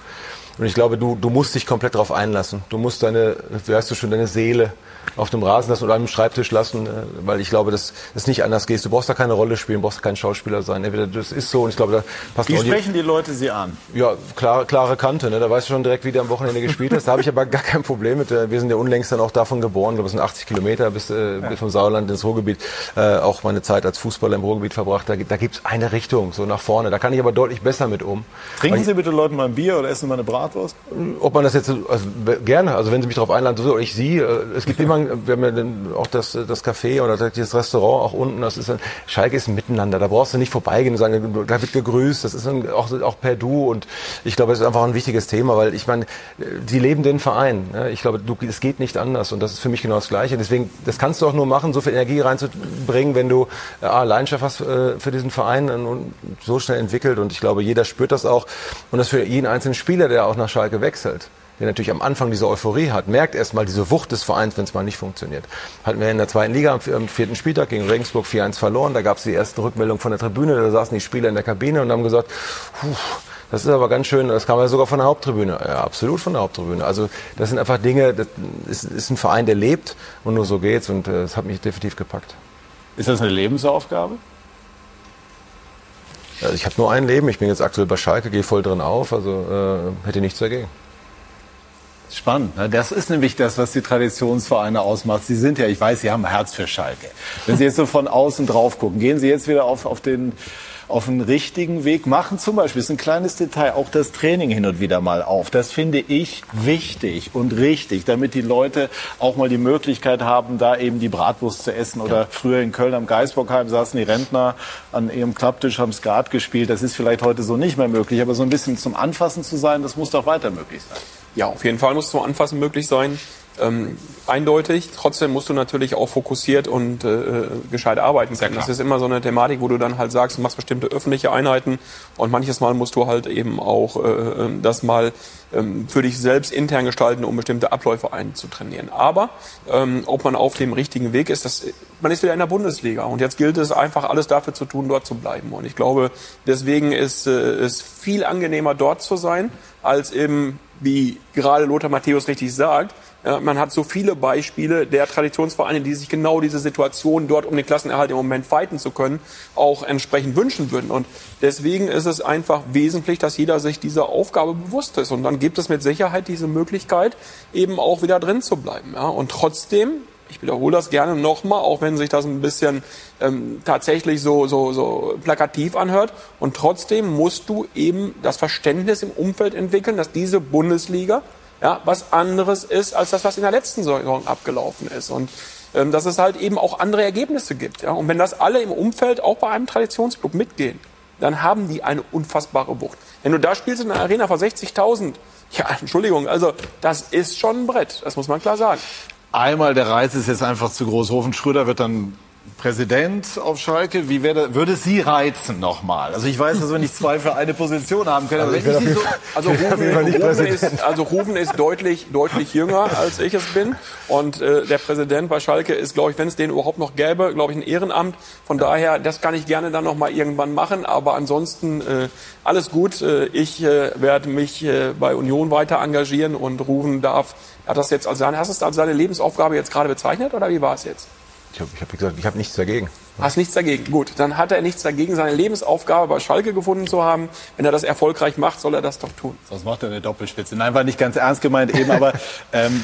Und ich glaube, du, du musst dich komplett darauf einlassen. Du musst deine, wie heißt du schon, deine Seele auf dem Rasen lassen oder einem Schreibtisch lassen, äh, weil ich glaube, dass es nicht anders geht. Du brauchst da keine Rolle spielen, brauchst kein Schauspieler sein. Entweder das ist so und ich glaube, da passt Wie sprechen die Leute Sie an? Ja, klare, klare Kante. Ne? Da weißt du schon direkt, wie du am Wochenende gespielt hast. Da habe ich aber gar kein Problem mit. Äh, wir sind ja unlängst dann auch davon geboren. Ich glaube, es sind 80 Kilometer bis, äh, bis vom Sauerland ins Ruhrgebiet. Äh, auch meine Zeit als Fußballer im Ruhrgebiet verbracht. Da, da gibt es eine Richtung, so nach vorne. Da kann ich aber deutlich besser mit um. Trinken Sie bitte Leuten mal ein Bier oder essen mal eine Bratwurst? Ob man das jetzt, also, gerne, also wenn Sie mich darauf einladen, so, ich Sie, äh, es gibt immer, wir haben ja den, auch das, das Café oder das Restaurant auch unten, das ist ein, Schalke ist ein Miteinander, da brauchst du nicht vorbeigehen und sagen, da wird gegrüßt, das ist ein, auch, auch per Du und ich glaube, das ist einfach ein wichtiges Thema, weil ich meine, die leben den Verein, ne? ich glaube, du, es geht nicht anders und das ist für mich genau das Gleiche, deswegen, das kannst du auch nur machen, so viel Energie reinzubringen, wenn du äh, Leidenschaft hast äh, für diesen Verein und so schnell entwickelt und ich glaube, jeder spürt das auch und das für jeden einzelnen Spieler, der auch nach Schalke wechselt der natürlich am Anfang diese Euphorie hat, merkt erstmal diese Wucht des Vereins, wenn es mal nicht funktioniert. Hatten wir in der zweiten Liga am vierten Spieltag gegen Regensburg 4-1 verloren. Da gab es die ersten Rückmeldungen von der Tribüne. Da saßen die Spieler in der Kabine und haben gesagt, Das ist aber ganz schön, das kam ja sogar von der Haupttribüne. Ja, absolut von der Haupttribüne. Also das sind einfach Dinge, das ist, ist ein Verein, der lebt und nur so geht's und äh, das hat mich definitiv gepackt. Ist das eine Lebensaufgabe? Also ich habe nur ein Leben, ich bin jetzt aktuell bei Schalke, gehe voll drin auf, also äh, hätte nichts dagegen. Spannend. Ne? Das ist nämlich das, was die Traditionsvereine ausmacht. Sie sind ja, ich weiß, Sie haben ein Herz für Schalke. Wenn Sie jetzt so von außen drauf gucken, gehen Sie jetzt wieder auf, auf den auf einen richtigen Weg machen. Zum Beispiel ist ein kleines Detail, auch das Training hin und wieder mal auf. Das finde ich wichtig und richtig, damit die Leute auch mal die Möglichkeit haben, da eben die Bratwurst zu essen. Oder ja. früher in Köln am Geisbockheim saßen die Rentner an ihrem Klapptisch, haben Skat gespielt. Das ist vielleicht heute so nicht mehr möglich, aber so ein bisschen zum Anfassen zu sein, das muss doch weiter möglich sein. Ja, auf jeden Fall muss zum Anfassen möglich sein ähm, eindeutig. Trotzdem musst du natürlich auch fokussiert und äh, äh gescheit arbeiten können. Das ist immer so eine Thematik, wo du dann halt sagst, du machst bestimmte öffentliche Einheiten und manches Mal musst du halt eben auch äh, ähm, das mal ähm, für dich selbst intern gestalten, um bestimmte Abläufe einzutrainieren. Aber ähm, ob man auf dem richtigen Weg ist, das, man ist wieder in der Bundesliga und jetzt gilt es einfach alles dafür zu tun, dort zu bleiben. Und ich glaube, deswegen ist äh, es viel angenehmer, dort zu sein, als eben, wie gerade Lothar Matthäus richtig sagt, man hat so viele Beispiele der Traditionsvereine, die sich genau diese Situation dort, um den Klassenerhalt im Moment fighten zu können, auch entsprechend wünschen würden. Und deswegen ist es einfach wesentlich, dass jeder sich dieser Aufgabe bewusst ist. Und dann gibt es mit Sicherheit diese Möglichkeit, eben auch wieder drin zu bleiben. Und trotzdem, ich wiederhole das gerne nochmal, auch wenn sich das ein bisschen ähm, tatsächlich so, so, so plakativ anhört. Und trotzdem musst du eben das Verständnis im Umfeld entwickeln, dass diese Bundesliga ja, was anderes ist als das, was in der letzten Saison abgelaufen ist. Und ähm, dass es halt eben auch andere Ergebnisse gibt. Ja? Und wenn das alle im Umfeld auch bei einem Traditionsclub mitgehen, dann haben die eine unfassbare Wucht. Wenn du da spielst in einer Arena vor 60.000, ja, Entschuldigung, also das ist schon ein Brett, das muss man klar sagen. Einmal der Reiz ist jetzt einfach zu groß. Hofen Schröder wird dann Präsident auf Schalke. Wie wäre, würde Sie reizen nochmal? Also ich weiß, dass wir nicht zwei für eine Position haben können. Also, wenn ich so, also Rufen, Rufen, ist, also Rufen ist deutlich, deutlich jünger, als ich es bin. Und äh, der Präsident bei Schalke ist, glaube ich, wenn es den überhaupt noch gäbe, glaube ich, ein Ehrenamt. Von daher, das kann ich gerne dann noch mal irgendwann machen. Aber ansonsten äh, alles gut. Äh, ich äh, werde mich äh, bei Union weiter engagieren und Rufen darf. Hat das jetzt als hast du es als seine Lebensaufgabe jetzt gerade bezeichnet oder wie war es jetzt? Ich habe ich hab gesagt, ich habe nichts dagegen. Hast nichts dagegen. Gut, dann hat er nichts dagegen, seine Lebensaufgabe bei Schalke gefunden zu haben. Wenn er das erfolgreich macht, soll er das doch tun. Sonst macht er eine Doppelspitze. Nein, war nicht ganz ernst gemeint eben, aber ähm,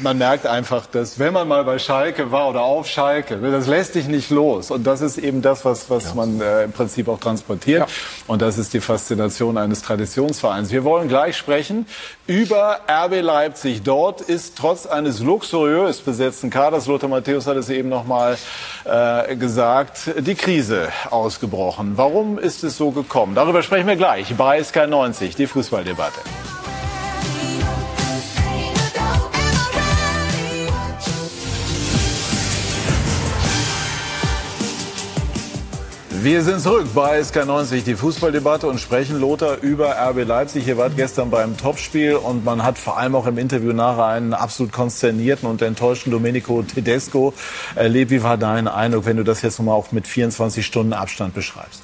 man merkt einfach, dass wenn man mal bei Schalke war oder auf Schalke, das lässt dich nicht los. Und das ist eben das, was, was ja. man äh, im Prinzip auch transportiert. Ja. Und das ist die Faszination eines Traditionsvereins. Wir wollen gleich sprechen über RB Leipzig. Dort ist trotz eines luxuriös besetzten Kaders, Lothar Matthäus hat es eben noch mal äh, gesagt, die Krise ausgebrochen. Warum ist es so gekommen? Darüber sprechen wir gleich bei SK90, die Fußballdebatte. Wir sind zurück bei SK90, die Fußballdebatte und sprechen Lothar über RB Leipzig. Ihr wart gestern beim Topspiel und man hat vor allem auch im Interview nachher einen absolut konsternierten und enttäuschten Domenico Tedesco erlebt. Wie war dein Eindruck, wenn du das jetzt nochmal auch mit 24 Stunden Abstand beschreibst?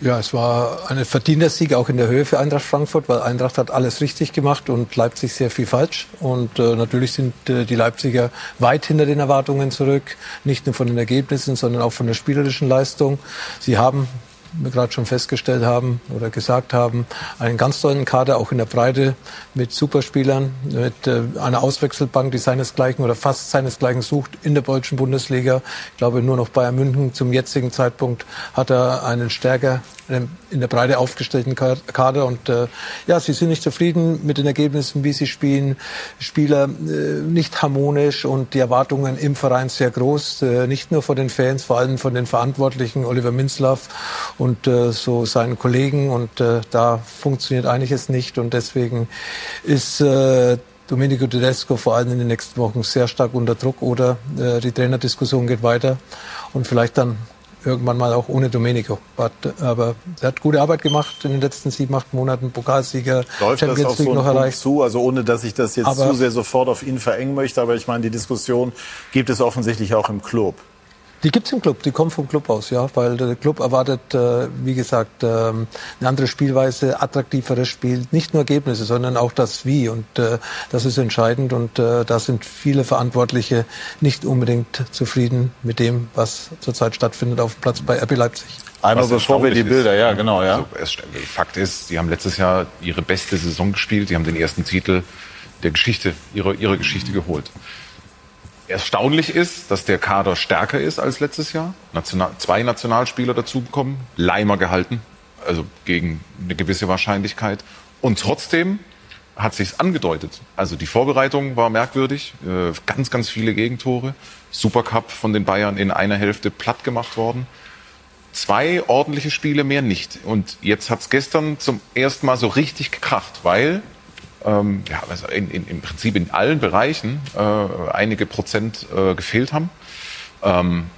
Ja, es war ein verdienter Sieg auch in der Höhe für Eintracht Frankfurt, weil Eintracht hat alles richtig gemacht und Leipzig sehr viel falsch. Und äh, natürlich sind äh, die Leipziger weit hinter den Erwartungen zurück, nicht nur von den Ergebnissen, sondern auch von der spielerischen Leistung. Sie haben wir gerade schon festgestellt haben oder gesagt haben, einen ganz tollen Kader, auch in der Breite mit Superspielern, mit äh, einer Auswechselbank, die seinesgleichen oder fast seinesgleichen sucht in der deutschen Bundesliga. Ich glaube, nur noch Bayern München zum jetzigen Zeitpunkt hat er einen stärker in der Breite aufgestellten Kader. Und äh, ja, sie sind nicht zufrieden mit den Ergebnissen, wie sie spielen. Spieler äh, nicht harmonisch und die Erwartungen im Verein sehr groß, äh, nicht nur von den Fans, vor allem von den Verantwortlichen Oliver Minzlaff und äh, so seinen Kollegen. Und äh, da funktioniert einiges nicht. Und deswegen ist äh, Domenico Tedesco vor allem in den nächsten Wochen sehr stark unter Druck. Oder äh, die Trainerdiskussion geht weiter. Und vielleicht dann irgendwann mal auch ohne Domenico. Aber er hat gute Arbeit gemacht in den letzten sieben, acht Monaten, Pokalsieger, Läuft Champions das auf League so noch erreicht. zu, also ohne dass ich das jetzt aber zu sehr sofort auf ihn verengen möchte, aber ich meine, die Diskussion gibt es offensichtlich auch im Club. Die gibt's im Club, die kommen vom Club aus, ja, weil der Club erwartet, äh, wie gesagt, ähm, eine andere Spielweise, attraktiveres Spiel, nicht nur Ergebnisse, sondern auch das Wie und äh, das ist entscheidend und äh, da sind viele Verantwortliche nicht unbedingt zufrieden mit dem, was zurzeit stattfindet auf dem Platz bei RB Leipzig. Einmal Was bevor wir die Bilder, ist. ja, genau, ja. Also, Fakt ist, sie haben letztes Jahr ihre beste Saison gespielt. Sie haben den ersten Titel der Geschichte, ihrer, ihrer Geschichte geholt. Erstaunlich ist, dass der Kader stärker ist als letztes Jahr. National, zwei Nationalspieler dazugekommen, Leimer gehalten, also gegen eine gewisse Wahrscheinlichkeit. Und trotzdem hat sich's angedeutet. Also die Vorbereitung war merkwürdig, äh, ganz, ganz viele Gegentore. Supercup von den Bayern in einer Hälfte platt gemacht worden zwei ordentliche Spiele mehr nicht. Und jetzt hat's gestern zum ersten Mal so richtig gekracht, weil ähm, ja, also in, in, im Prinzip in allen Bereichen äh, einige Prozent äh, gefehlt haben. Ähm,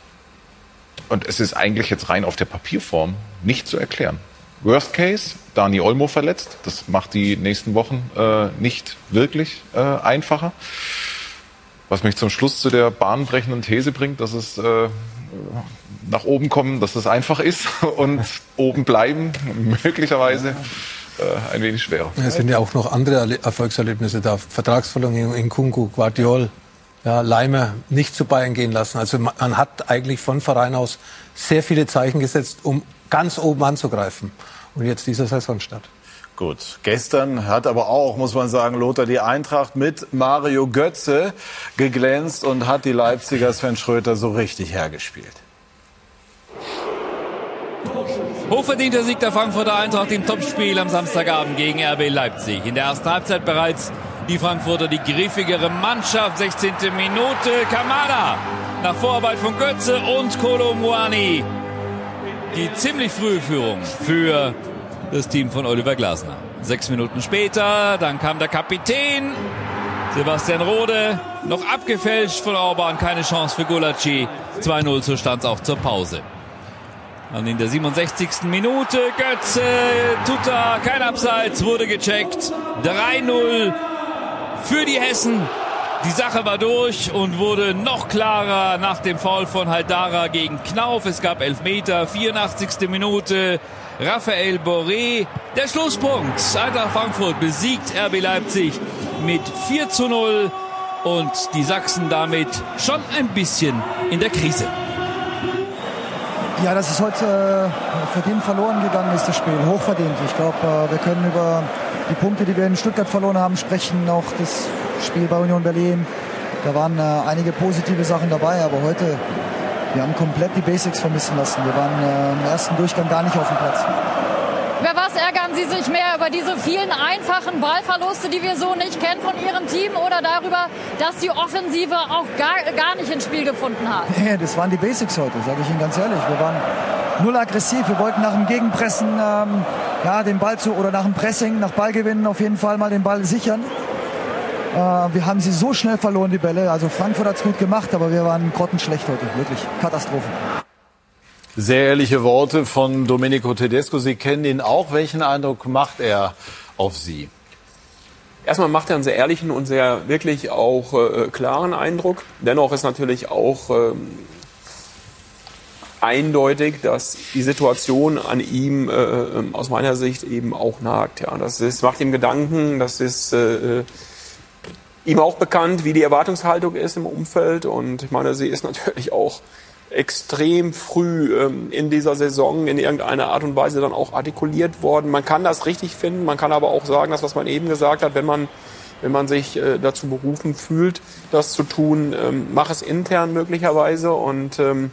und es ist eigentlich jetzt rein auf der Papierform nicht zu erklären. Worst Case, Dani Olmo verletzt. Das macht die nächsten Wochen äh, nicht wirklich äh, einfacher. Was mich zum Schluss zu der bahnbrechenden These bringt, dass es äh, nach oben kommen, dass das einfach ist und oben bleiben möglicherweise äh, ein wenig schwerer. Es sind ja auch noch andere Erle- Erfolgserlebnisse da. Vertragsverlängerung in Kunku, Guardiol, ja, Leimer nicht zu Bayern gehen lassen. Also man man hat eigentlich von Verein aus sehr viele Zeichen gesetzt, um ganz oben anzugreifen. Und jetzt dieser Saisonstart. Gut, gestern hat aber auch, muss man sagen, Lothar die Eintracht mit Mario Götze geglänzt und hat die Leipziger Sven Schröter so richtig hergespielt. Hochverdienter Sieg der Frankfurter Eintracht im Topspiel am Samstagabend gegen RB Leipzig. In der ersten Halbzeit bereits die Frankfurter die griffigere Mannschaft. 16. Minute Kamada nach Vorarbeit von Götze und Kolo Muani. Die ziemlich frühe Führung für das Team von Oliver Glasner. Sechs Minuten später, dann kam der Kapitän Sebastian Rode, noch abgefälscht von Orban, keine Chance für Gulacsi. 2-0 so stand auch zur Pause. Dann in der 67. Minute Götze, Tuta, kein Abseits, wurde gecheckt. 3-0 für die Hessen. Die Sache war durch und wurde noch klarer nach dem Foul von Haldara gegen Knauf. Es gab Elfmeter, 84. Minute. Raphael Boré. Der Schlusspunkt. Eintracht Frankfurt besiegt RB Leipzig mit 4 zu 0 und die Sachsen damit schon ein bisschen in der Krise. Ja, dass es heute äh, verdient verloren gegangen ist, das Spiel. Hochverdient. Ich glaube, äh, wir können über die Punkte, die wir in Stuttgart verloren haben, sprechen. Auch das Spiel bei Union Berlin. Da waren äh, einige positive Sachen dabei, aber heute, wir haben komplett die Basics vermissen lassen. Wir waren im ersten Durchgang gar nicht auf dem Platz. Über was ärgern Sie sich mehr? Über diese vielen einfachen Ballverluste, die wir so nicht kennen von Ihrem Team oder darüber, dass die Offensive auch gar, gar nicht ins Spiel gefunden hat? Nee, das waren die Basics heute, sage ich Ihnen ganz ehrlich. Wir waren null aggressiv. Wir wollten nach dem Gegenpressen ähm, ja, den Ball zu oder nach dem Pressing, nach Ballgewinnen auf jeden Fall mal den Ball sichern. Äh, wir haben sie so schnell verloren, die Bälle. Also Frankfurt hat es gut gemacht, aber wir waren grottenschlecht heute. Wirklich. Katastrophe. Sehr ehrliche Worte von Domenico Tedesco. Sie kennen ihn auch. Welchen Eindruck macht er auf Sie? Erstmal macht er einen sehr ehrlichen und sehr wirklich auch äh, klaren Eindruck. Dennoch ist natürlich auch ähm, eindeutig, dass die Situation an ihm äh, ähm, aus meiner Sicht eben auch nagt. Ja, das ist, macht ihm Gedanken, das ist äh, ihm auch bekannt, wie die Erwartungshaltung ist im Umfeld. Und ich meine, sie ist natürlich auch extrem früh ähm, in dieser Saison in irgendeiner Art und Weise dann auch artikuliert worden. Man kann das richtig finden, man kann aber auch sagen, das, was man eben gesagt hat, wenn man wenn man sich äh, dazu berufen fühlt, das zu tun, ähm, mach es intern möglicherweise und ähm,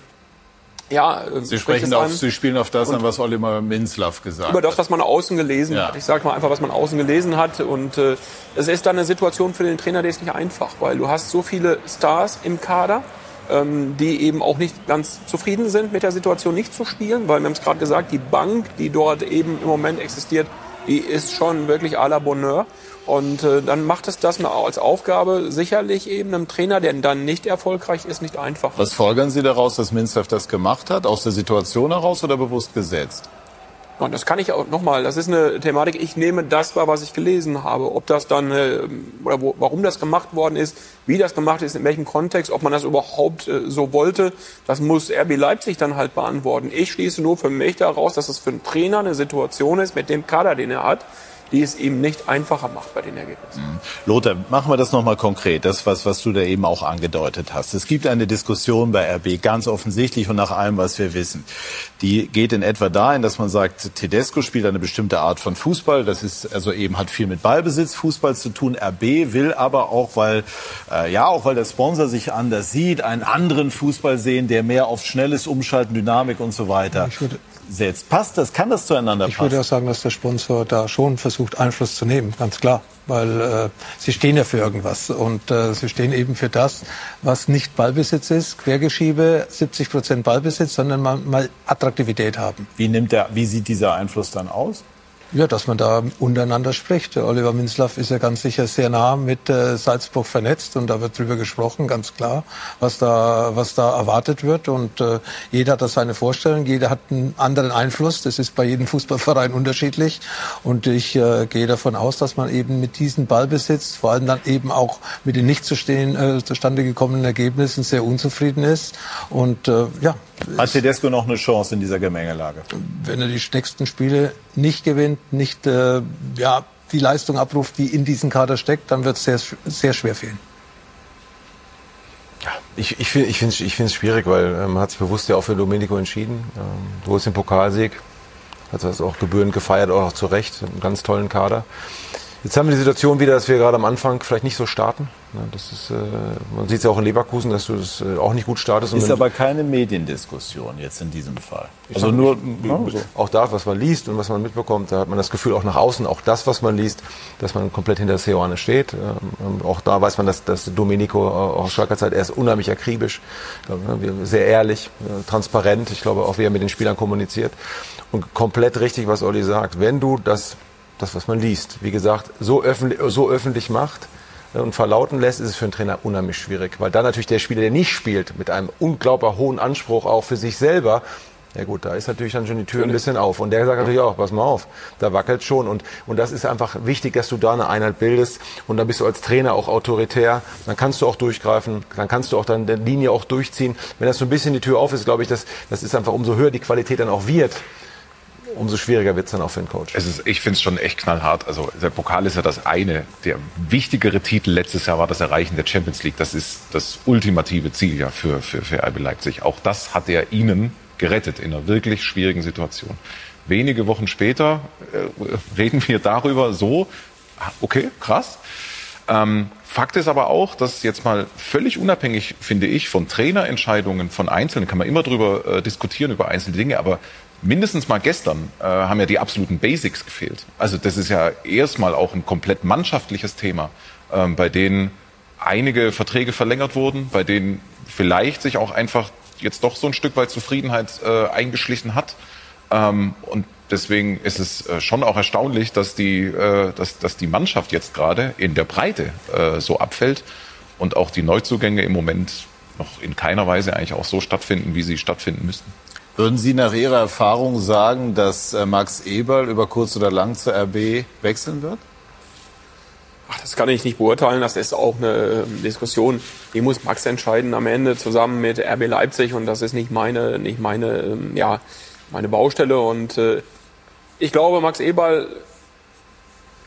ja, äh, Sie sprechen auf, an. Sie spielen auf das Und- an, was Oliver Minzlaff gesagt über das, hat. was man außen gelesen Ja. hat. Ich sage mal einfach, was man außen gelesen hat. Und äh, es ist dann eine Situation für den Trainer, die ist nicht einfach, weil du hast so viele Stars im Kader, die eben auch nicht ganz zufrieden sind mit der Situation, nicht zu spielen, weil wir haben es gerade gesagt, die Bank, die dort eben im Moment existiert, die ist schon wirklich à la Bonheur. Und äh, dann macht es das als Aufgabe sicherlich eben einem Trainer, der dann nicht erfolgreich ist, nicht einfach. Was folgern Sie daraus, dass Minzlaff das gemacht hat? Aus der Situation heraus oder bewusst gesetzt? Und das kann ich auch nochmal, das ist eine Thematik, ich nehme das wahr, was ich gelesen habe. Ob das dann, äh, oder wo, warum das gemacht worden ist, wie das gemacht ist, in welchem Kontext, ob man das überhaupt äh, so wollte, das muss RB Leipzig dann halt beantworten. Ich schließe nur für mich daraus, dass es für einen Trainer eine Situation ist, mit dem Kader, den er hat, die es ihm nicht einfacher macht bei den Ergebnissen. Mhm. Lothar, machen wir das nochmal konkret, das, was, was du da eben auch angedeutet hast. Es gibt eine Diskussion bei RB, ganz offensichtlich und nach allem, was wir wissen. Die geht in etwa dahin, dass man sagt, Tedesco spielt eine bestimmte Art von Fußball. Das ist also eben hat viel mit Ballbesitz, Fußball zu tun. RB will aber auch, weil äh, ja auch weil der Sponsor sich anders sieht, einen anderen Fußball sehen, der mehr auf schnelles Umschalten, Dynamik und so weiter setzt. Passt das? Kann das zueinander passen? Ich würde auch sagen, dass der Sponsor da schon versucht, Einfluss zu nehmen, ganz klar. Weil äh, sie stehen ja für irgendwas. Und äh, sie stehen eben für das, was nicht Ballbesitz ist, Quergeschiebe, 70 Prozent Ballbesitz, sondern mal, mal Attraktivität haben. Wie, nimmt der, wie sieht dieser Einfluss dann aus? Ja, dass man da untereinander spricht. Oliver Minzlaff ist ja ganz sicher sehr nah mit äh, Salzburg vernetzt und da wird drüber gesprochen, ganz klar, was da, was da erwartet wird. Und äh, jeder hat da seine Vorstellung, jeder hat einen anderen Einfluss. Das ist bei jedem Fußballverein unterschiedlich. Und ich äh, gehe davon aus, dass man eben mit diesem Ballbesitz, vor allem dann eben auch mit den nicht zustehen, äh, zustande gekommenen Ergebnissen sehr unzufrieden ist. Und äh, ja, hat Tedesco noch eine Chance in dieser Gemengelage? Wenn er die nächsten Spiele nicht gewinnt, nicht äh, ja, die Leistung abruft, die in diesem Kader steckt, dann wird es sehr, sehr schwer fehlen. Ja, ich, ich finde es ich find's schwierig, weil ähm, man hat sich bewusst ja auch für Domenico entschieden. Ähm, du hast den Pokalsieg, hat das auch gebührend gefeiert, auch zu Recht, einen ganz tollen Kader. Jetzt haben wir die Situation wieder, dass wir gerade am Anfang vielleicht nicht so starten. Das ist, äh, man sieht es ja auch in Leverkusen, dass du das äh, auch nicht gut startest. Ist aber keine Mediendiskussion jetzt in diesem Fall. Also nur so. auch da, was man liest und was man mitbekommt, da hat man das Gefühl auch nach außen, auch das, was man liest, dass man komplett hinter Seoane steht. Ähm, auch da weiß man, dass, dass Domenico auch aus Schalker Zeit, er ist unheimlich akribisch, sehr ehrlich, äh, transparent. Ich glaube auch, wie er mit den Spielern kommuniziert. Und komplett richtig, was Olli sagt. Wenn du das das, was man liest, wie gesagt, so öffentlich, so öffentlich macht äh, und verlauten lässt, ist es für einen Trainer unheimlich schwierig. Weil dann natürlich der Spieler, der nicht spielt, mit einem unglaublich hohen Anspruch auch für sich selber, ja gut, da ist natürlich dann schon die Tür ein bisschen auf. Und der sagt natürlich auch, pass mal auf, da wackelt schon. Und, und das ist einfach wichtig, dass du da eine Einheit bildest. Und dann bist du als Trainer auch autoritär. Dann kannst du auch durchgreifen. Dann kannst du auch dann der Linie auch durchziehen. Wenn das so ein bisschen die Tür auf ist, glaube ich, das, das ist einfach umso höher die Qualität dann auch wird umso schwieriger wird es dann auch für den Coach. Ist, ich finde es schon echt knallhart. Also der Pokal ist ja das eine. Der wichtigere Titel letztes Jahr war das Erreichen der Champions League. Das ist das ultimative Ziel ja für, für, für RB Leipzig. Auch das hat er ihnen gerettet in einer wirklich schwierigen Situation. Wenige Wochen später äh, reden wir darüber so, okay, krass. Ähm, Fakt ist aber auch, dass jetzt mal völlig unabhängig, finde ich, von Trainerentscheidungen von Einzelnen, kann man immer drüber äh, diskutieren, über einzelne Dinge, aber mindestens mal gestern äh, haben ja die absoluten Basics gefehlt. Also das ist ja erstmal auch ein komplett mannschaftliches Thema, ähm, bei denen einige Verträge verlängert wurden, bei denen vielleicht sich auch einfach jetzt doch so ein Stück weit Zufriedenheit äh, eingeschlichen hat. Ähm, und deswegen ist es äh, schon auch erstaunlich, dass die, äh, dass, dass die Mannschaft jetzt gerade in der Breite äh, so abfällt und auch die Neuzugänge im Moment noch in keiner Weise eigentlich auch so stattfinden, wie sie stattfinden müssten. Würden Sie nach Ihrer Erfahrung sagen, dass äh, Max Eberl über kurz oder lang zur RB wechseln wird? Ach, das kann ich nicht beurteilen. Das ist auch eine ähm, Diskussion. Die muss Max entscheiden am Ende zusammen mit RB Leipzig und das ist nicht meine, nicht meine, ähm, ja, meine Baustelle. Und äh, ich glaube, Max Eberl